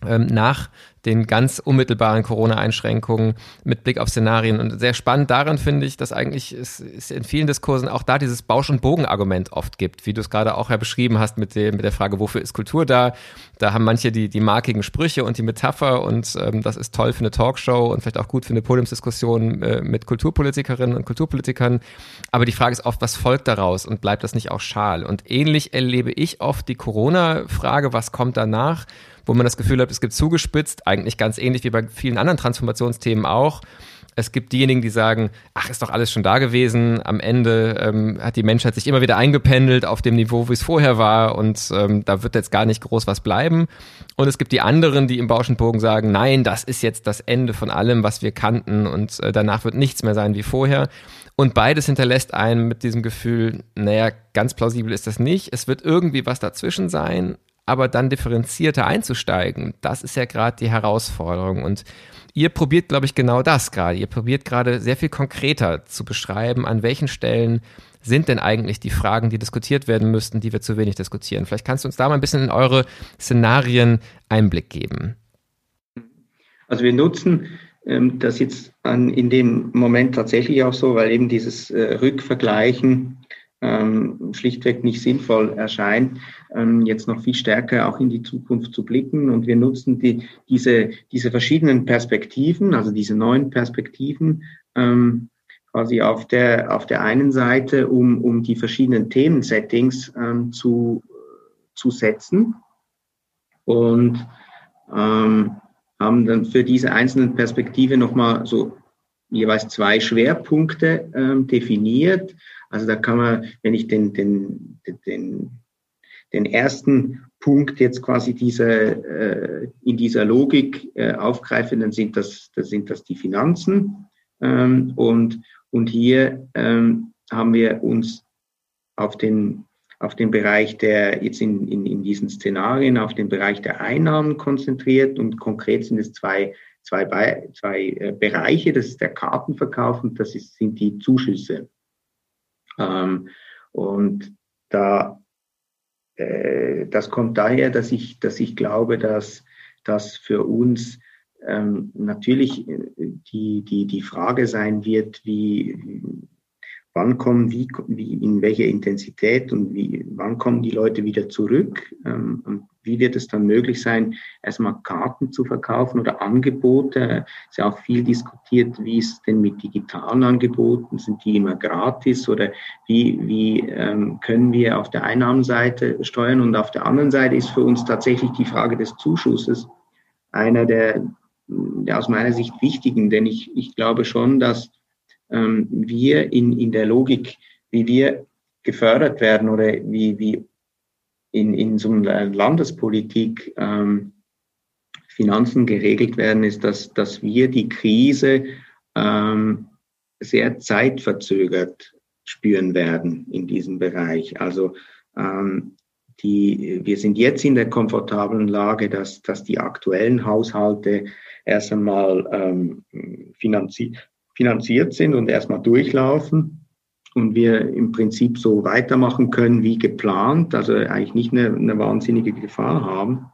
nach den ganz unmittelbaren Corona-Einschränkungen mit Blick auf Szenarien. Und sehr spannend daran finde ich, dass eigentlich es, es in vielen Diskursen auch da dieses Bausch- und Bogen-Argument oft gibt, wie du es gerade auch ja beschrieben hast mit, dem, mit der Frage, wofür ist Kultur da? Da haben manche die, die markigen Sprüche und die Metapher und ähm, das ist toll für eine Talkshow und vielleicht auch gut für eine Podiumsdiskussion äh, mit Kulturpolitikerinnen und Kulturpolitikern. Aber die Frage ist oft, was folgt daraus und bleibt das nicht auch schal? Und ähnlich erlebe ich oft die Corona-Frage, was kommt danach? Wo man das Gefühl hat, es gibt zugespitzt, eigentlich ganz ähnlich wie bei vielen anderen Transformationsthemen auch. Es gibt diejenigen, die sagen, ach, ist doch alles schon da gewesen. Am Ende ähm, hat die Menschheit sich immer wieder eingependelt auf dem Niveau, wie es vorher war und ähm, da wird jetzt gar nicht groß was bleiben. Und es gibt die anderen, die im Bauschenbogen sagen, nein, das ist jetzt das Ende von allem, was wir kannten und äh, danach wird nichts mehr sein wie vorher. Und beides hinterlässt einen mit diesem Gefühl, naja, ganz plausibel ist das nicht. Es wird irgendwie was dazwischen sein, aber dann differenzierter einzusteigen, das ist ja gerade die Herausforderung. Und ihr probiert, glaube ich, genau das gerade. Ihr probiert gerade sehr viel konkreter zu beschreiben, an welchen Stellen sind denn eigentlich die Fragen, die diskutiert werden müssten, die wir zu wenig diskutieren. Vielleicht kannst du uns da mal ein bisschen in eure Szenarien Einblick geben. Also wir nutzen ähm, das jetzt an, in dem Moment tatsächlich auch so, weil eben dieses äh, Rückvergleichen ähm, schlichtweg nicht sinnvoll erscheint, ähm, jetzt noch viel stärker auch in die Zukunft zu blicken. Und wir nutzen die, diese, diese verschiedenen Perspektiven, also diese neuen Perspektiven, ähm, quasi auf der, auf der einen Seite, um, um die verschiedenen Themensettings ähm, zu, zu setzen. Und ähm, haben dann für diese einzelnen Perspektive nochmal so jeweils zwei Schwerpunkte ähm, definiert also da kann man, wenn ich den, den, den, den ersten Punkt jetzt quasi diese, äh, in dieser Logik äh, aufgreife, dann sind das, das sind das die Finanzen. Ähm, und, und hier ähm, haben wir uns auf den, auf den Bereich der, jetzt in, in, in diesen Szenarien, auf den Bereich der Einnahmen konzentriert und konkret sind es zwei, zwei, zwei äh, Bereiche, das ist der Kartenverkauf und das ist, sind die Zuschüsse. Ähm, und da, äh, das kommt daher, dass ich, dass ich glaube, dass das für uns ähm, natürlich äh, die, die, die Frage sein wird, wie, wann kommen, wie, wie, in welcher Intensität und wie, wann kommen die Leute wieder zurück ähm, und wie wird es dann möglich sein, erstmal Karten zu verkaufen oder Angebote? Es ist ja auch viel diskutiert, wie ist denn mit digitalen Angeboten? Sind die immer gratis oder wie, wie ähm, können wir auf der Einnahmenseite steuern? Und auf der anderen Seite ist für uns tatsächlich die Frage des Zuschusses einer der, der aus meiner Sicht wichtigen, denn ich, ich glaube schon, dass ähm, wir in, in der Logik, wie wir gefördert werden oder wie, wie in, in so einer Landespolitik ähm, Finanzen geregelt werden, ist, dass, dass wir die Krise ähm, sehr zeitverzögert spüren werden in diesem Bereich. Also ähm, die, wir sind jetzt in der komfortablen Lage, dass, dass die aktuellen Haushalte erst einmal ähm, finanzi finanziert sind und erstmal durchlaufen. und wir im Prinzip so weitermachen können wie geplant, also eigentlich nicht eine, eine wahnsinnige Gefahr haben.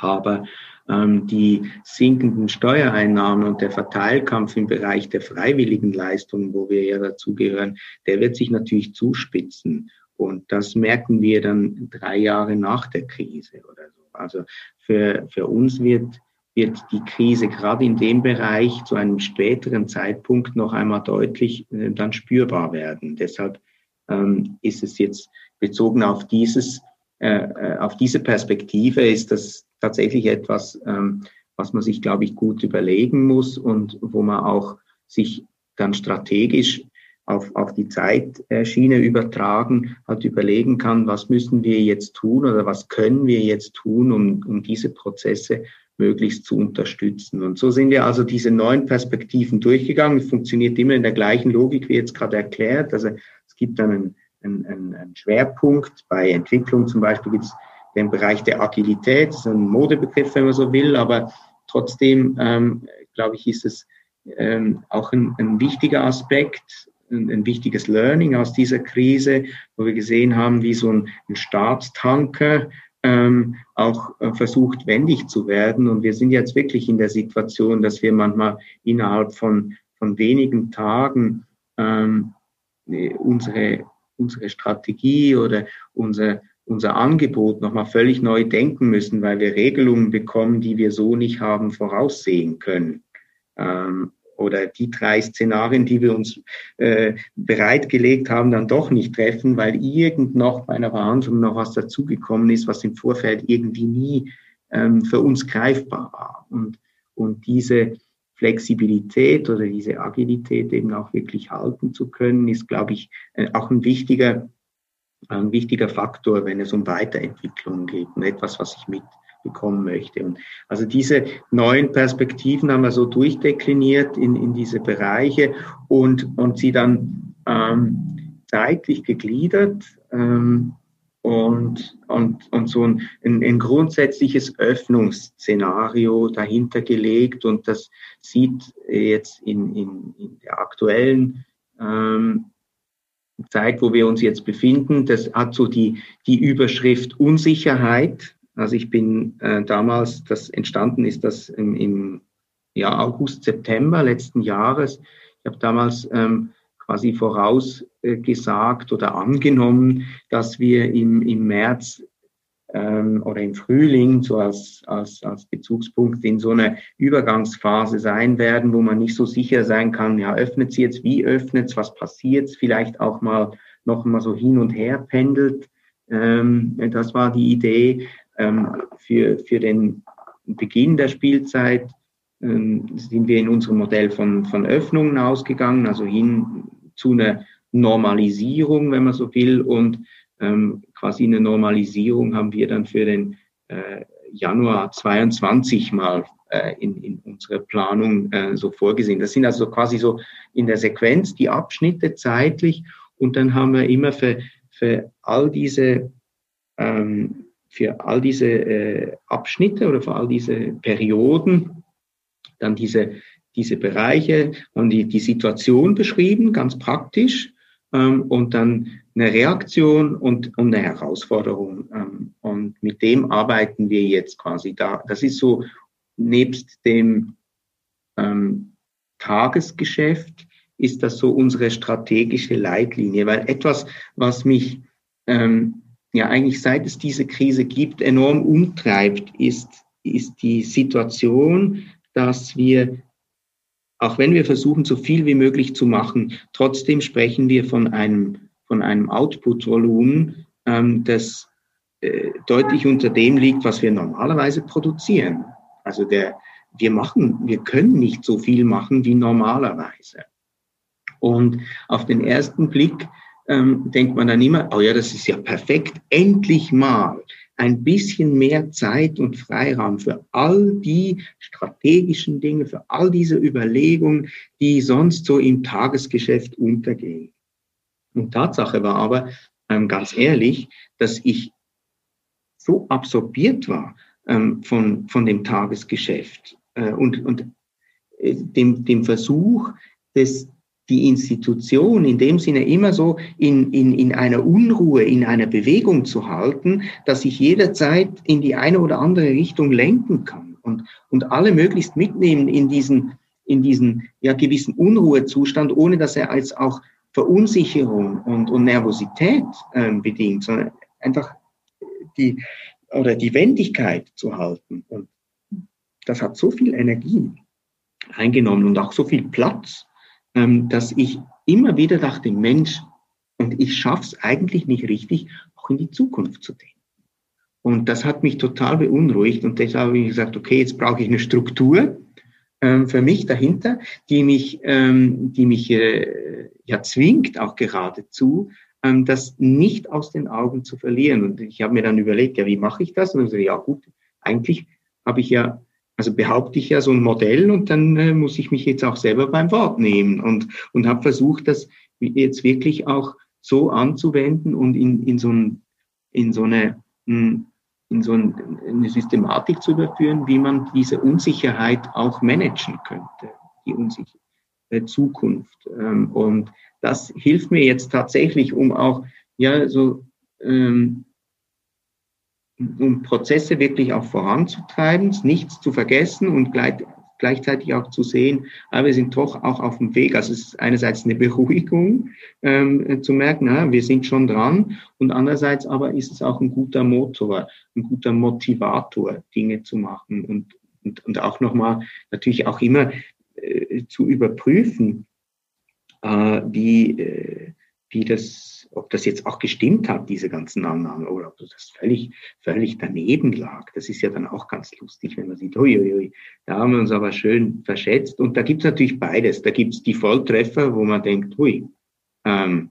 Aber ähm, die sinkenden Steuereinnahmen und der Verteilkampf im Bereich der freiwilligen Leistungen, wo wir ja dazugehören, der wird sich natürlich zuspitzen. Und das merken wir dann drei Jahre nach der Krise oder so. Also für, für uns wird wird die Krise gerade in dem Bereich zu einem späteren Zeitpunkt noch einmal deutlich äh, dann spürbar werden. Deshalb ähm, ist es jetzt bezogen auf dieses, äh, äh, auf diese Perspektive ist das tatsächlich etwas, ähm, was man sich, glaube ich, gut überlegen muss und wo man auch sich dann strategisch auf, auf die Zeitschiene übertragen, halt überlegen kann, was müssen wir jetzt tun oder was können wir jetzt tun, um, um diese Prozesse möglichst zu unterstützen. Und so sind wir also diese neuen Perspektiven durchgegangen. Es funktioniert immer in der gleichen Logik, wie jetzt gerade erklärt. Also es gibt dann einen, einen, einen Schwerpunkt. Bei Entwicklung zum Beispiel gibt es den Bereich der Agilität, das ist ein Modebegriff, wenn man so will, aber trotzdem, ähm, glaube ich, ist es ähm, auch ein, ein wichtiger Aspekt, ein, ein, wichtiges Learning aus dieser Krise, wo wir gesehen haben, wie so ein, ein Staatstanker ähm, auch äh, versucht, wendig zu werden. Und wir sind jetzt wirklich in der Situation, dass wir manchmal innerhalb von, von wenigen Tagen ähm, unsere, unsere Strategie oder unser, unser Angebot nochmal völlig neu denken müssen, weil wir Regelungen bekommen, die wir so nicht haben voraussehen können. Ähm, oder die drei Szenarien, die wir uns äh, bereitgelegt haben, dann doch nicht treffen, weil irgend noch bei einer Verhandlung noch was dazugekommen ist, was im Vorfeld irgendwie nie ähm, für uns greifbar war. Und, und diese Flexibilität oder diese Agilität eben auch wirklich halten zu können, ist, glaube ich, äh, auch ein wichtiger, ein wichtiger Faktor, wenn es um Weiterentwicklung geht und etwas, was ich mit bekommen möchte. Und also diese neuen Perspektiven haben wir so durchdekliniert in, in diese Bereiche und, und sie dann ähm, zeitlich gegliedert ähm, und, und, und so ein, ein, ein grundsätzliches Öffnungsszenario dahinter gelegt. Und das sieht jetzt in, in, in der aktuellen ähm, Zeit, wo wir uns jetzt befinden, das hat so die, die Überschrift Unsicherheit also ich bin äh, damals, das entstanden ist das im, im ja, August, September letzten Jahres. Ich habe damals ähm, quasi vorausgesagt äh, oder angenommen, dass wir im, im März ähm, oder im Frühling so als, als, als Bezugspunkt in so einer Übergangsphase sein werden, wo man nicht so sicher sein kann, ja, öffnet sie jetzt, wie öffnet es, was passiert vielleicht auch mal noch mal so hin und her pendelt. Ähm, das war die Idee für, für den Beginn der Spielzeit ähm, sind wir in unserem Modell von, von Öffnungen ausgegangen, also hin zu einer Normalisierung, wenn man so will. Und ähm, quasi eine Normalisierung haben wir dann für den äh, Januar 22 mal äh, in, in unserer Planung äh, so vorgesehen. Das sind also quasi so in der Sequenz die Abschnitte zeitlich. Und dann haben wir immer für, für all diese ähm, für all diese äh, Abschnitte oder für all diese Perioden dann diese, diese Bereiche und die, die Situation beschrieben, ganz praktisch, ähm, und dann eine Reaktion und, und eine Herausforderung. Ähm, und mit dem arbeiten wir jetzt quasi da. Das ist so nebst dem ähm, Tagesgeschäft ist das so unsere strategische Leitlinie, weil etwas, was mich ähm, ja eigentlich seit es diese Krise gibt, enorm umtreibt, ist, ist die Situation, dass wir, auch wenn wir versuchen, so viel wie möglich zu machen, trotzdem sprechen wir von einem, von einem Output-Volumen, ähm, das äh, deutlich unter dem liegt, was wir normalerweise produzieren. Also der, wir machen, wir können nicht so viel machen wie normalerweise. Und auf den ersten Blick ähm, denkt man dann immer, oh ja, das ist ja perfekt, endlich mal ein bisschen mehr Zeit und Freiraum für all die strategischen Dinge, für all diese Überlegungen, die sonst so im Tagesgeschäft untergehen. Und Tatsache war aber, ähm, ganz ehrlich, dass ich so absorbiert war ähm, von, von dem Tagesgeschäft äh, und, und äh, dem, dem Versuch des die Institution in dem Sinne immer so in, in, in einer Unruhe, in einer Bewegung zu halten, dass ich jederzeit in die eine oder andere Richtung lenken kann und, und alle möglichst mitnehmen in diesen, in diesen ja, gewissen Unruhezustand, ohne dass er als auch Verunsicherung und, und Nervosität ähm, bedingt, sondern einfach die, oder die Wendigkeit zu halten. Und das hat so viel Energie eingenommen und auch so viel Platz, dass ich immer wieder dachte, Mensch, und ich schaff's eigentlich nicht richtig, auch in die Zukunft zu denken. Und das hat mich total beunruhigt und deshalb habe ich gesagt, okay, jetzt brauche ich eine Struktur ähm, für mich dahinter, die mich, ähm, die mich äh, ja zwingt, auch geradezu, ähm, das nicht aus den Augen zu verlieren. Und ich habe mir dann überlegt, ja, wie mache ich das? Und ich so, ja gut, eigentlich habe ich ja also behaupte ich ja so ein Modell und dann äh, muss ich mich jetzt auch selber beim Wort nehmen und, und habe versucht, das jetzt wirklich auch so anzuwenden und in, in, so, ein, in so eine hm, in so eine Systematik zu überführen, wie man diese Unsicherheit auch managen könnte, die unsichere Zukunft. Ähm, und das hilft mir jetzt tatsächlich, um auch ja so ähm, um Prozesse wirklich auch voranzutreiben, nichts zu vergessen und gleich, gleichzeitig auch zu sehen, aber wir sind doch auch auf dem Weg. Also es ist einerseits eine Beruhigung ähm, zu merken, na, wir sind schon dran und andererseits aber ist es auch ein guter Motor, ein guter Motivator, Dinge zu machen und, und, und auch nochmal natürlich auch immer äh, zu überprüfen, äh, wie, äh, wie das, ob das jetzt auch gestimmt hat, diese ganzen Annahmen, oder ob das völlig, völlig daneben lag. Das ist ja dann auch ganz lustig, wenn man sieht, uiuiui, da haben wir uns aber schön verschätzt. Und da gibt es natürlich beides. Da gibt es die Volltreffer, wo man denkt, hui, ähm,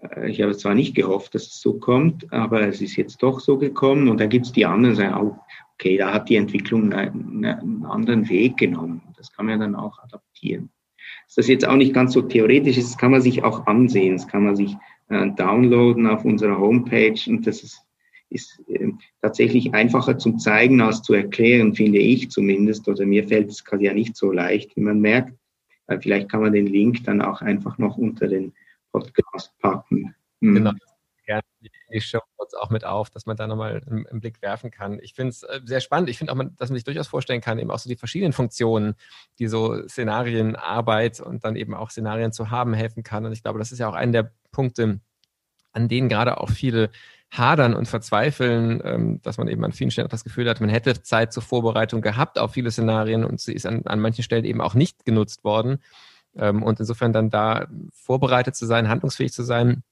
äh, ich habe zwar nicht gehofft, dass es so kommt, aber es ist jetzt doch so gekommen. Und dann gibt es die anderen, die sagen, oh, okay, da hat die Entwicklung einen, einen anderen Weg genommen. Das kann man dann auch adaptieren dass das jetzt auch nicht ganz so theoretisch ist, das kann man sich auch ansehen, das kann man sich äh, downloaden auf unserer Homepage und das ist, ist äh, tatsächlich einfacher zum Zeigen als zu erklären, finde ich zumindest, oder mir fällt es gerade ja nicht so leicht, wie man merkt. Äh, vielleicht kann man den Link dann auch einfach noch unter den Podcast packen. Mhm. Genau, gerne die Show auch mit auf, dass man da nochmal einen, einen Blick werfen kann. Ich finde es äh, sehr spannend. Ich finde auch, dass man sich durchaus vorstellen kann, eben auch so die verschiedenen Funktionen, die so Szenarienarbeit und dann eben auch Szenarien zu haben helfen kann. Und ich glaube, das ist ja auch einer der Punkte, an denen gerade auch viele hadern und verzweifeln, ähm, dass man eben an vielen Stellen auch das Gefühl hat, man hätte Zeit zur Vorbereitung gehabt auf viele Szenarien und sie ist an, an manchen Stellen eben auch nicht genutzt worden. Ähm, und insofern dann da vorbereitet zu sein, handlungsfähig zu sein,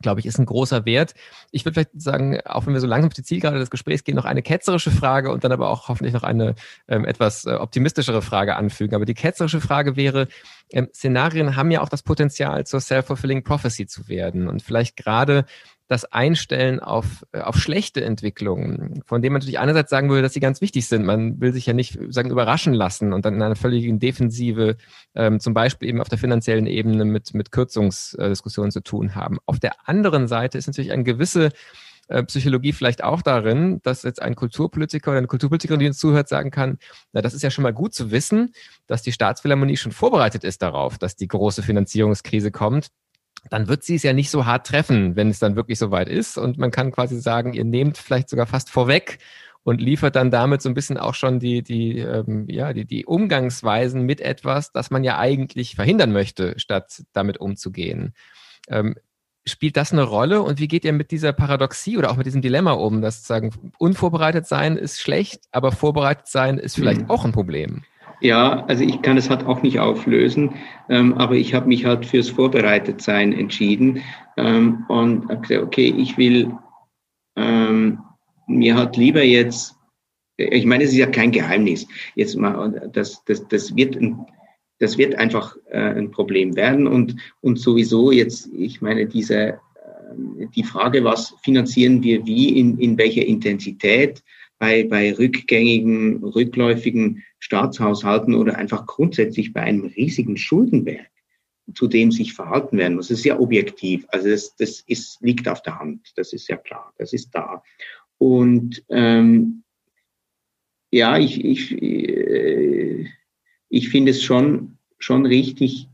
glaube ich, ist ein großer Wert. Ich würde vielleicht sagen, auch wenn wir so langsam auf die Zielgerade des Gesprächs gehen, noch eine ketzerische Frage und dann aber auch hoffentlich noch eine ähm, etwas äh, optimistischere Frage anfügen. Aber die ketzerische Frage wäre, ähm, Szenarien haben ja auch das Potenzial, zur self-fulfilling prophecy zu werden. Und vielleicht gerade das Einstellen auf, äh, auf schlechte Entwicklungen, von denen man natürlich einerseits sagen würde, dass sie ganz wichtig sind. Man will sich ja nicht sagen überraschen lassen und dann in einer völligen Defensive, ähm, zum Beispiel eben auf der finanziellen Ebene mit, mit Kürzungsdiskussionen zu tun haben. Auf der anderen Seite ist natürlich eine gewisse äh, Psychologie vielleicht auch darin, dass jetzt ein Kulturpolitiker oder eine Kulturpolitikerin, die uns zuhört, sagen kann, na, das ist ja schon mal gut zu wissen, dass die Staatsphilharmonie schon vorbereitet ist darauf, dass die große Finanzierungskrise kommt dann wird sie es ja nicht so hart treffen, wenn es dann wirklich so weit ist. Und man kann quasi sagen, ihr nehmt vielleicht sogar fast vorweg und liefert dann damit so ein bisschen auch schon die, die, ähm, ja, die, die Umgangsweisen mit etwas, das man ja eigentlich verhindern möchte, statt damit umzugehen. Ähm, spielt das eine Rolle und wie geht ihr mit dieser Paradoxie oder auch mit diesem Dilemma um, dass sagen, unvorbereitet sein ist schlecht, aber vorbereitet sein ist vielleicht mhm. auch ein Problem? Ja, also ich kann es halt auch nicht auflösen, ähm, aber ich habe mich halt fürs Vorbereitetsein entschieden ähm, und habe gesagt, okay, ich will ähm, mir halt lieber jetzt, ich meine, es ist ja kein Geheimnis, jetzt mal, das, das, das wird ein, das wird einfach äh, ein Problem werden und, und sowieso jetzt, ich meine, diese, äh, die Frage, was finanzieren wir wie, in, in welcher Intensität, bei, bei rückgängigen, rückläufigen Staatshaushalten oder einfach grundsätzlich bei einem riesigen Schuldenberg, zu dem sich verhalten werden muss. Das ist ja objektiv. Also das, das ist, liegt auf der Hand. Das ist ja klar. Das ist da. Und ähm, ja, ich, ich, äh, ich finde es schon, schon richtig,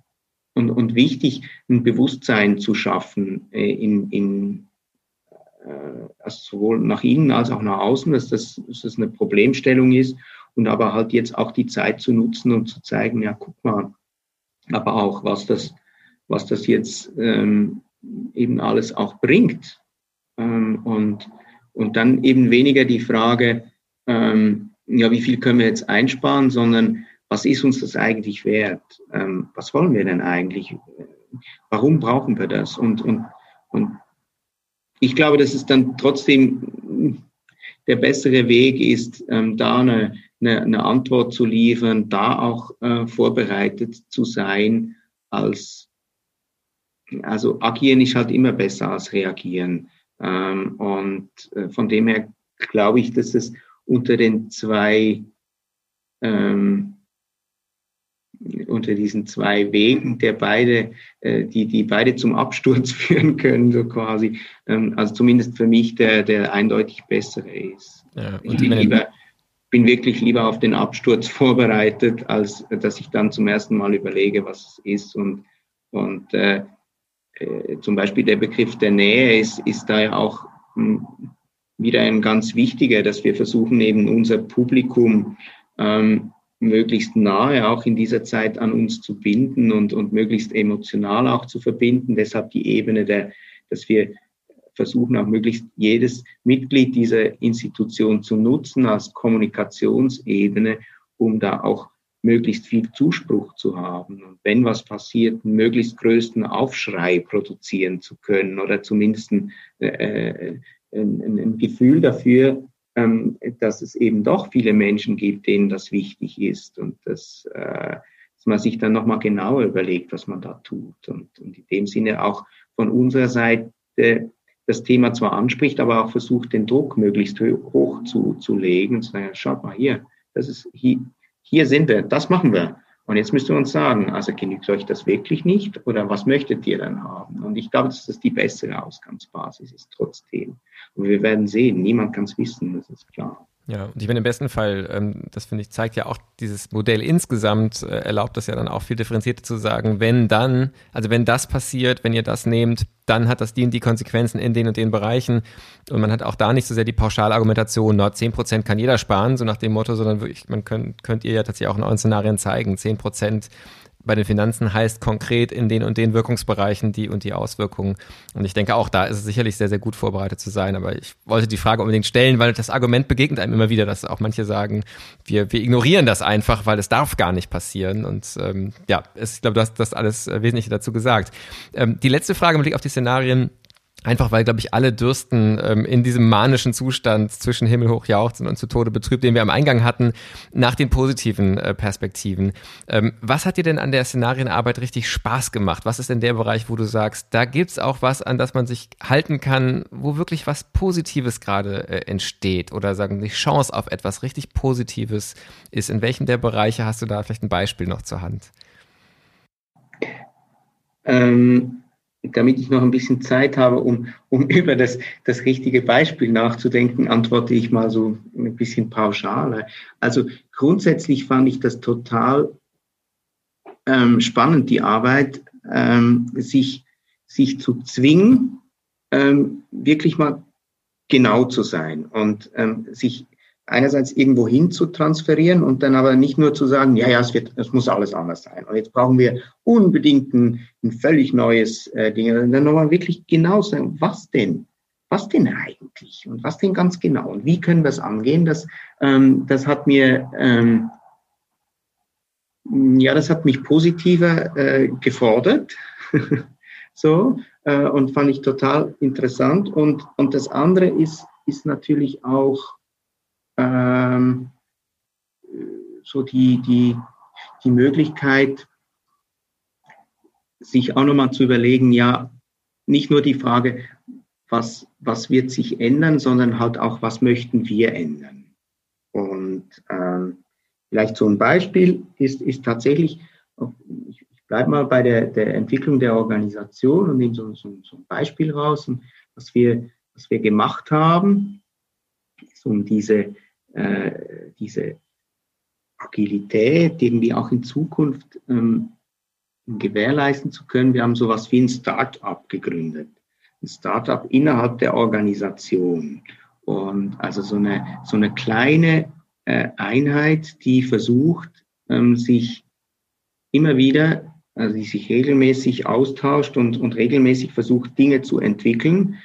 und, und wichtig, ein Bewusstsein zu schaffen äh, in, in äh, also sowohl nach innen als auch nach außen, dass das, dass das eine Problemstellung ist und aber halt jetzt auch die Zeit zu nutzen und zu zeigen, ja, guck mal, aber auch, was das, was das jetzt ähm, eben alles auch bringt. Ähm, und, und dann eben weniger die Frage, ähm, ja, wie viel können wir jetzt einsparen, sondern was ist uns das eigentlich wert? Ähm, was wollen wir denn eigentlich? Warum brauchen wir das? Und, und, und ich glaube, dass es dann trotzdem der bessere Weg ist, ähm, da eine, eine, eine, Antwort zu liefern, da auch äh, vorbereitet zu sein, als also agieren ist halt immer besser als reagieren. Ähm, und äh, von dem her glaube ich, dass es unter den zwei ähm, unter diesen zwei Wegen, der beide, äh, die, die beide zum Absturz führen können, so quasi. Ähm, also zumindest für mich der, der eindeutig bessere ist. Ja, ich bin, lieber, bin wirklich lieber auf den Absturz vorbereitet, als dass ich dann zum ersten Mal überlege, was es ist. Und, und äh, äh, zum Beispiel der Begriff der Nähe ist, ist da ja auch mh, hm, wieder ein ganz wichtiger, dass wir versuchen, eben unser Publikum ähm, möglichst nahe auch in dieser Zeit an uns zu binden und, und möglichst emotional auch zu verbinden. Deshalb die Ebene der, dass wir versuchen auch möglichst jedes Mitglied dieser Institution zu nutzen als Kommunikationsebene, um da auch möglichst viel Zuspruch zu haben und wenn was passiert, möglichst größten Aufschrei produzieren zu können oder zumindest ein, äh, ein, ein Gefühl dafür, dass es eben doch viele Menschen gibt, denen das wichtig ist und dass, äh, dass man sich dann nochmal genauer überlegt, was man da tut und, und in dem Sinne auch von unserer Seite das Thema zwar anspricht, aber auch versucht, den Druck möglichst hoch zu, zu legen und zu sagen, schaut mal hier, das ist hier, hier sind wir, das machen wir. Und jetzt müsst ihr uns sagen, also genügt euch das wirklich nicht oder was möchtet ihr dann haben? Und ich glaube, dass das die bessere Ausgangsbasis ist trotzdem. Und wir werden sehen, niemand kann es wissen, das ist klar. Ja, und ich meine, im besten Fall, ähm, das finde ich, zeigt ja auch dieses Modell insgesamt, äh, erlaubt das ja dann auch viel differenzierter zu sagen, wenn dann, also wenn das passiert, wenn ihr das nehmt, dann hat das die und die Konsequenzen in den und den Bereichen. Und man hat auch da nicht so sehr die Pauschalargumentation, nur 10 Prozent kann jeder sparen, so nach dem Motto, sondern wirklich, man könnt, könnt ihr ja tatsächlich auch in euren Szenarien zeigen, 10 Prozent bei den Finanzen heißt konkret in den und den Wirkungsbereichen die und die Auswirkungen. Und ich denke auch, da ist es sicherlich sehr, sehr gut vorbereitet zu sein. Aber ich wollte die Frage unbedingt stellen, weil das Argument begegnet einem immer wieder, dass auch manche sagen, wir, wir ignorieren das einfach, weil es darf gar nicht passieren. Und ähm, ja, es, ich glaube, du hast das alles äh, Wesentliche dazu gesagt. Ähm, die letzte Frage mit Blick auf die Szenarien Einfach weil, glaube ich, alle dürsten ähm, in diesem manischen Zustand zwischen Himmel hoch jauchzen und zu Tode betrübt, den wir am Eingang hatten, nach den positiven äh, Perspektiven. Ähm, was hat dir denn an der Szenarienarbeit richtig Spaß gemacht? Was ist denn der Bereich, wo du sagst, da gibt's auch was, an das man sich halten kann, wo wirklich was Positives gerade äh, entsteht oder sagen die Chance auf etwas richtig Positives ist? In welchem der Bereiche hast du da vielleicht ein Beispiel noch zur Hand? Ähm damit ich noch ein bisschen Zeit habe, um, um über das, das richtige Beispiel nachzudenken, antworte ich mal so ein bisschen pauschaler. Also grundsätzlich fand ich das total ähm, spannend, die Arbeit, ähm, sich, sich zu zwingen, ähm, wirklich mal genau zu sein und ähm, sich einerseits irgendwo hin zu transferieren und dann aber nicht nur zu sagen, ja, ja, es wird, es muss alles anders sein. Und jetzt brauchen wir unbedingt ein, ein völlig neues äh, Ding. Und dann nochmal wirklich genau sagen, was denn? Was denn eigentlich? Und was denn ganz genau? Und wie können wir es angehen? Das, ähm, das hat mir, ähm, ja, das hat mich positiver äh, gefordert. so, äh, und fand ich total interessant. Und, und das andere ist, ist natürlich auch, ähm, so die, die, die Möglichkeit, sich auch nochmal zu überlegen, ja, nicht nur die Frage, was, was wird sich ändern, sondern halt auch, was möchten wir ändern. Und ähm, vielleicht so ein Beispiel ist, ist tatsächlich, ich, bleibe mal bei der, der Entwicklung der Organisation und nehme so, so, so ein Beispiel raus, was wir, was wir gemacht haben, ist um diese äh, diese Agilität irgendwie auch in Zukunft ähm, gewährleisten zu können. Wir haben sowas wie ein Start-up gegründet. Ein Start-up innerhalb der Organisation. Und also so eine, so eine kleine äh, Einheit, die versucht, ähm, sich immer wieder, also die sich regelmäßig austauscht und, und regelmäßig versucht, Dinge zu entwickeln,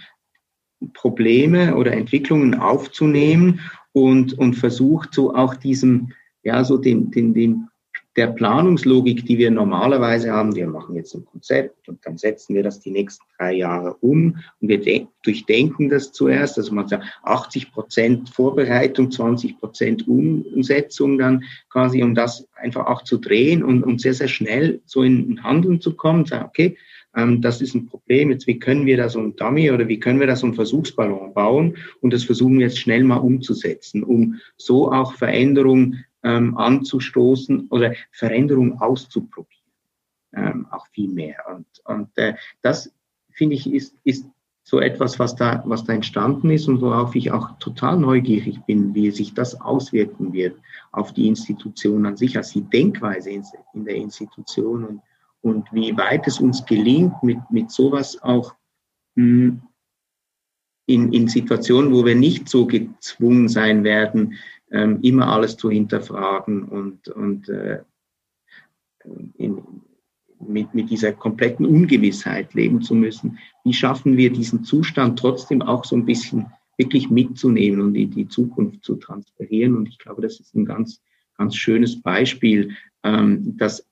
Probleme oder Entwicklungen aufzunehmen und, und versucht so auch diesem, ja, so den, den, den der Planungslogik, die wir normalerweise haben, wir machen jetzt ein Konzept und dann setzen wir das die nächsten drei Jahre um und wir durchdenken das zuerst, also man sagt 80 Prozent Vorbereitung, 20 Prozent Umsetzung dann quasi, um das einfach auch zu drehen und, und sehr, sehr schnell so in Handeln zu kommen, sagen, okay, ähm, das ist ein Problem, jetzt wie können wir da so ein Dummy oder wie können wir da so einen Versuchsballon bauen und das versuchen wir jetzt schnell mal umzusetzen, um so auch Veränderungen ähm, anzustoßen oder Veränderungen auszuprobieren. Ähm, auch viel mehr. Und, und äh, das, finde ich, ist, ist so etwas, was da, was da entstanden ist und worauf ich auch total neugierig bin, wie sich das auswirken wird auf die Institution an sich, als die Denkweise in, in der Institution und, und wie weit es uns gelingt, mit, mit sowas auch mh, hm, in, in Situationen, wo wir nicht so gezwungen sein werden, ähm, immer alles zu hinterfragen und, und äh, in, mit, mit dieser kompletten Ungewissheit leben zu müssen. Wie schaffen wir diesen Zustand trotzdem auch so ein bisschen wirklich mitzunehmen und in die Zukunft zu transferieren? Und ich glaube, das ist ein ganz, ganz schönes Beispiel, ähm, dass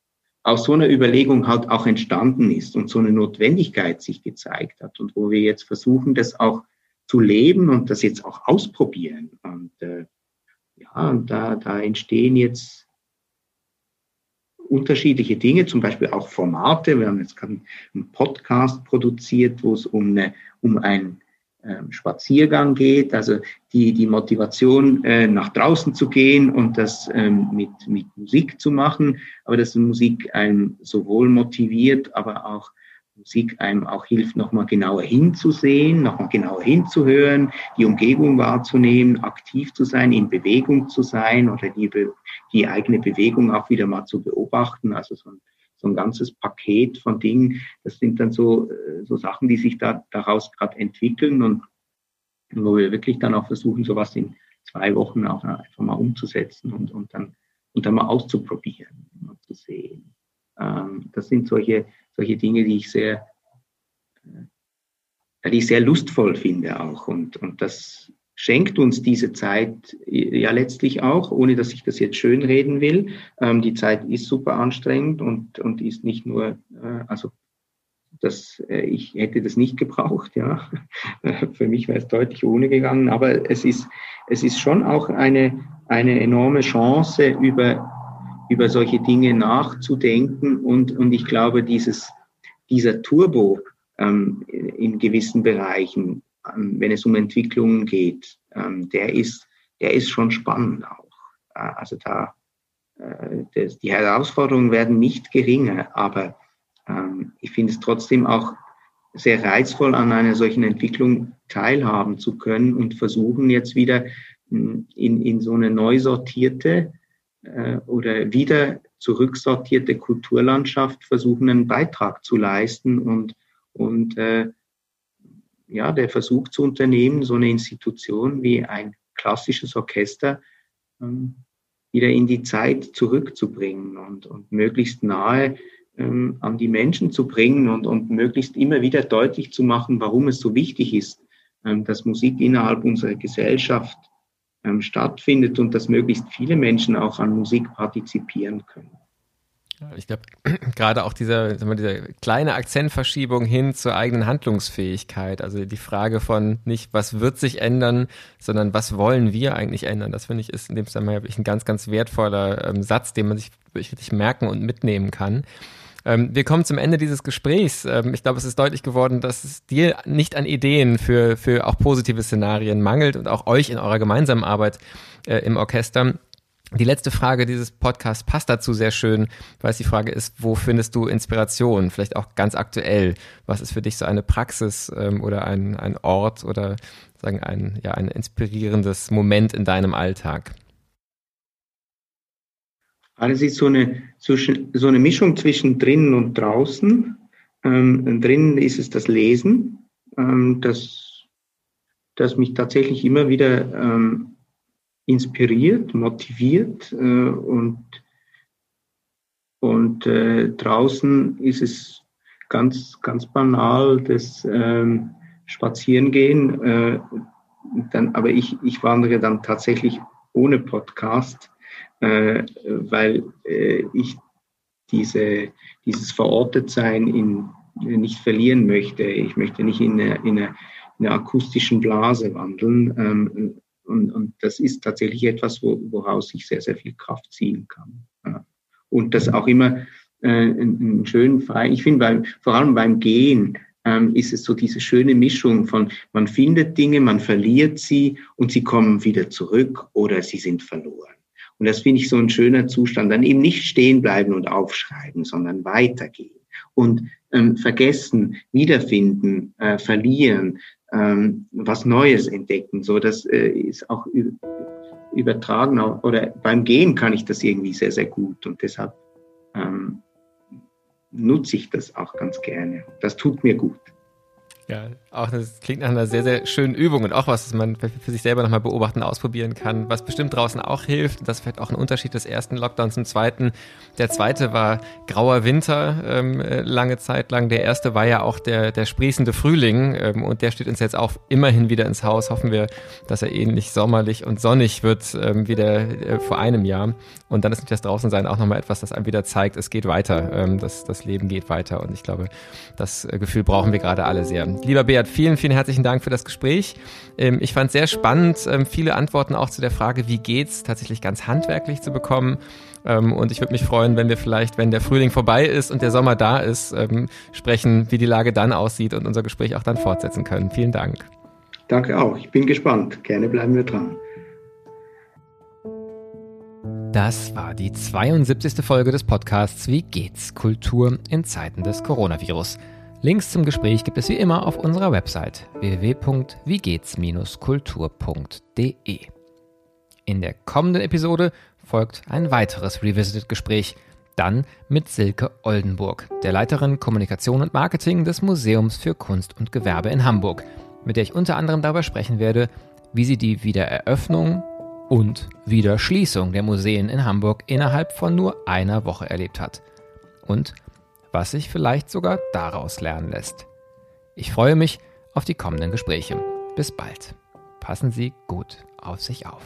aus so einer Überlegung halt auch entstanden ist und so eine Notwendigkeit sich gezeigt hat und wo wir jetzt versuchen, das auch zu leben und das jetzt auch ausprobieren. Und äh, ja, und da, da entstehen jetzt unterschiedliche Dinge, zum Beispiel auch Formate. Wir haben jetzt gerade einen Podcast produziert, wo es um, eine, um ähm, Spaziergang geht, also die, die Motivation, äh, nach draußen zu gehen und das ähm, mit, mit Musik zu machen, aber dass Musik einen sowohl motiviert, aber auch Musik einem auch hilft, nochmal genauer hinzusehen, nochmal genauer hinzuhören, die Umgebung wahrzunehmen, aktiv zu sein, in Bewegung zu sein oder die, die eigene Bewegung auch wieder mal zu beobachten. Also so ein, so ein ganzes Paket von Dingen. Das sind dann so, äh, so Sachen, die sich da, daraus gerade entwickeln und wo wir wirklich dann auch versuchen, sowas in zwei Wochen auch einfach mal umzusetzen und, und, dann, und dann mal auszuprobieren, mal zu sehen. Ähm, das sind solche, solche Dinge, die ich sehr, äh, die ich sehr lustvoll finde auch. Und, und das schenkt uns diese Zeit ja letztlich auch, ohne dass ich das jetzt schönreden will. Ähm, die Zeit ist super anstrengend und, und ist nicht nur, äh, also das, äh, ich hätte das nicht gebraucht, ja. Für mich wäre es deutlich ohne gegangen, aber es ist, es ist schon auch eine, eine enorme Chance, über über solche Dinge nachzudenken. Und, und ich glaube, dieses, dieser Turbo ähm, in gewissen Bereichen, wenn es um Entwicklungen geht, ähm, der, ist, der ist schon spannend auch. Äh, also da, äh, die Herausforderungen werden nicht geringer, aber ähm, ich finde es trotzdem auch sehr reizvoll, an einer solchen Entwicklung teilhaben zu können und versuchen jetzt wieder hm, in, in so eine neu sortierte, äh, oder wieder zurücksortierte Kulturlandschaft versuchen, einen Beitrag zu leisten und, und äh, ja, der Versuch zu unternehmen, so eine Institution wie ein klassisches Orchester ähm, wieder in die Zeit zurückzubringen und, und möglichst nahe ähm, an die Menschen zu bringen und, und möglichst immer wieder deutlich zu machen, warum es so wichtig ist, ähm, dass Musik innerhalb unserer Gesellschaft ähm, stattfindet und dass möglichst viele Menschen auch an Musik partizipieren können. Ich glaube, gerade auch dieser, diese kleine Akzentverschiebung hin zur eigenen Handlungsfähigkeit, also die Frage von nicht, was wird sich ändern, sondern was wollen wir eigentlich ändern, das finde ich ist in dem Zusammenhang ein ganz, ganz wertvoller ähm, Satz, den man sich wirklich merken und mitnehmen kann. Ähm, wir kommen zum Ende dieses Gesprächs. Ähm, ich glaube, es ist deutlich geworden, dass es dir nicht an Ideen für, für auch positive Szenarien mangelt und auch euch in eurer gemeinsamen Arbeit äh, im Orchester. Die letzte Frage dieses Podcasts passt dazu sehr schön, weil es die Frage ist, wo findest du Inspiration? Vielleicht auch ganz aktuell. Was ist für dich so eine Praxis ähm, oder ein, ein Ort oder sagen ein, ja, ein inspirierendes Moment in deinem Alltag? Also es ist so eine, so eine Mischung zwischen drinnen und draußen. Ähm, drinnen ist es das Lesen, ähm, das, das mich tatsächlich immer wieder ähm, inspiriert, motiviert äh, und, und äh, draußen ist es ganz, ganz banal das ähm, Spazierengehen. Äh, dann, aber ich, ich wandere dann tatsächlich ohne Podcast, äh, weil äh, ich diese, dieses Verortetsein in, nicht verlieren möchte. Ich möchte nicht in einer in eine, in eine akustischen Blase wandeln. Ähm, und, und das ist tatsächlich etwas, wo, woraus ich sehr, sehr viel Kraft ziehen kann. Ja. Und das auch immer äh, einen schönen frei. Ich finde, vor allem beim Gehen ähm, ist es so diese schöne Mischung von, man findet Dinge, man verliert sie und sie kommen wieder zurück oder sie sind verloren. Und das finde ich so ein schöner Zustand. Dann eben nicht stehen bleiben und aufschreiben, sondern weitergehen und ähm, vergessen, wiederfinden, äh, verlieren, ähm, was Neues entdecken. So, das äh, ist auch übertragen oder beim Gehen kann ich das irgendwie sehr, sehr gut und deshalb ähm, nutze ich das auch ganz gerne. Das tut mir gut. Ja, auch das klingt nach einer sehr, sehr schönen Übung und auch was, was man für sich selber nochmal beobachten, ausprobieren kann, was bestimmt draußen auch hilft. Das ist vielleicht auch ein Unterschied des ersten Lockdowns zum zweiten. Der zweite war grauer Winter ähm, äh, lange Zeit lang. Der erste war ja auch der, der sprießende Frühling ähm, und der steht uns jetzt auch immerhin wieder ins Haus. Hoffen wir, dass er ähnlich sommerlich und sonnig wird ähm, wie der äh, vor einem Jahr. Und dann ist nicht das Draußensein auch nochmal etwas, das einem wieder zeigt, es geht weiter. Ähm, das, das Leben geht weiter und ich glaube, das äh, Gefühl brauchen wir gerade alle sehr. Lieber Beat, vielen, vielen herzlichen Dank für das Gespräch. Ähm, ich fand es sehr spannend, ähm, viele Antworten auch zu der Frage, wie geht's, tatsächlich ganz handwerklich zu bekommen. Ähm, und ich würde mich freuen, wenn wir vielleicht, wenn der Frühling vorbei ist und der Sommer da ist, sprechen, wie die Lage dann aussieht und unser Gespräch auch dann fortsetzen können. Vielen Dank. Danke auch. Ich bin gespannt. Gerne bleiben wir dran. Das war die 72. Folge des Podcasts Wie geht's? Kultur in Zeiten des Coronavirus. Links zum Gespräch gibt es wie immer auf unserer Website www.wiegehts-kultur.de. In der kommenden Episode folgt ein weiteres Revisited-Gespräch, dann mit Silke Oldenburg, der Leiterin Kommunikation und Marketing des Museums für Kunst und Gewerbe in Hamburg, mit der ich unter anderem darüber sprechen werde, wie sie die Wiedereröffnung und Wiederschließung der Museen in Hamburg innerhalb von nur einer Woche erlebt hat. Und was sich vielleicht sogar daraus lernen lässt. Ich freue mich auf die kommenden Gespräche. Bis bald. Passen Sie gut auf sich auf.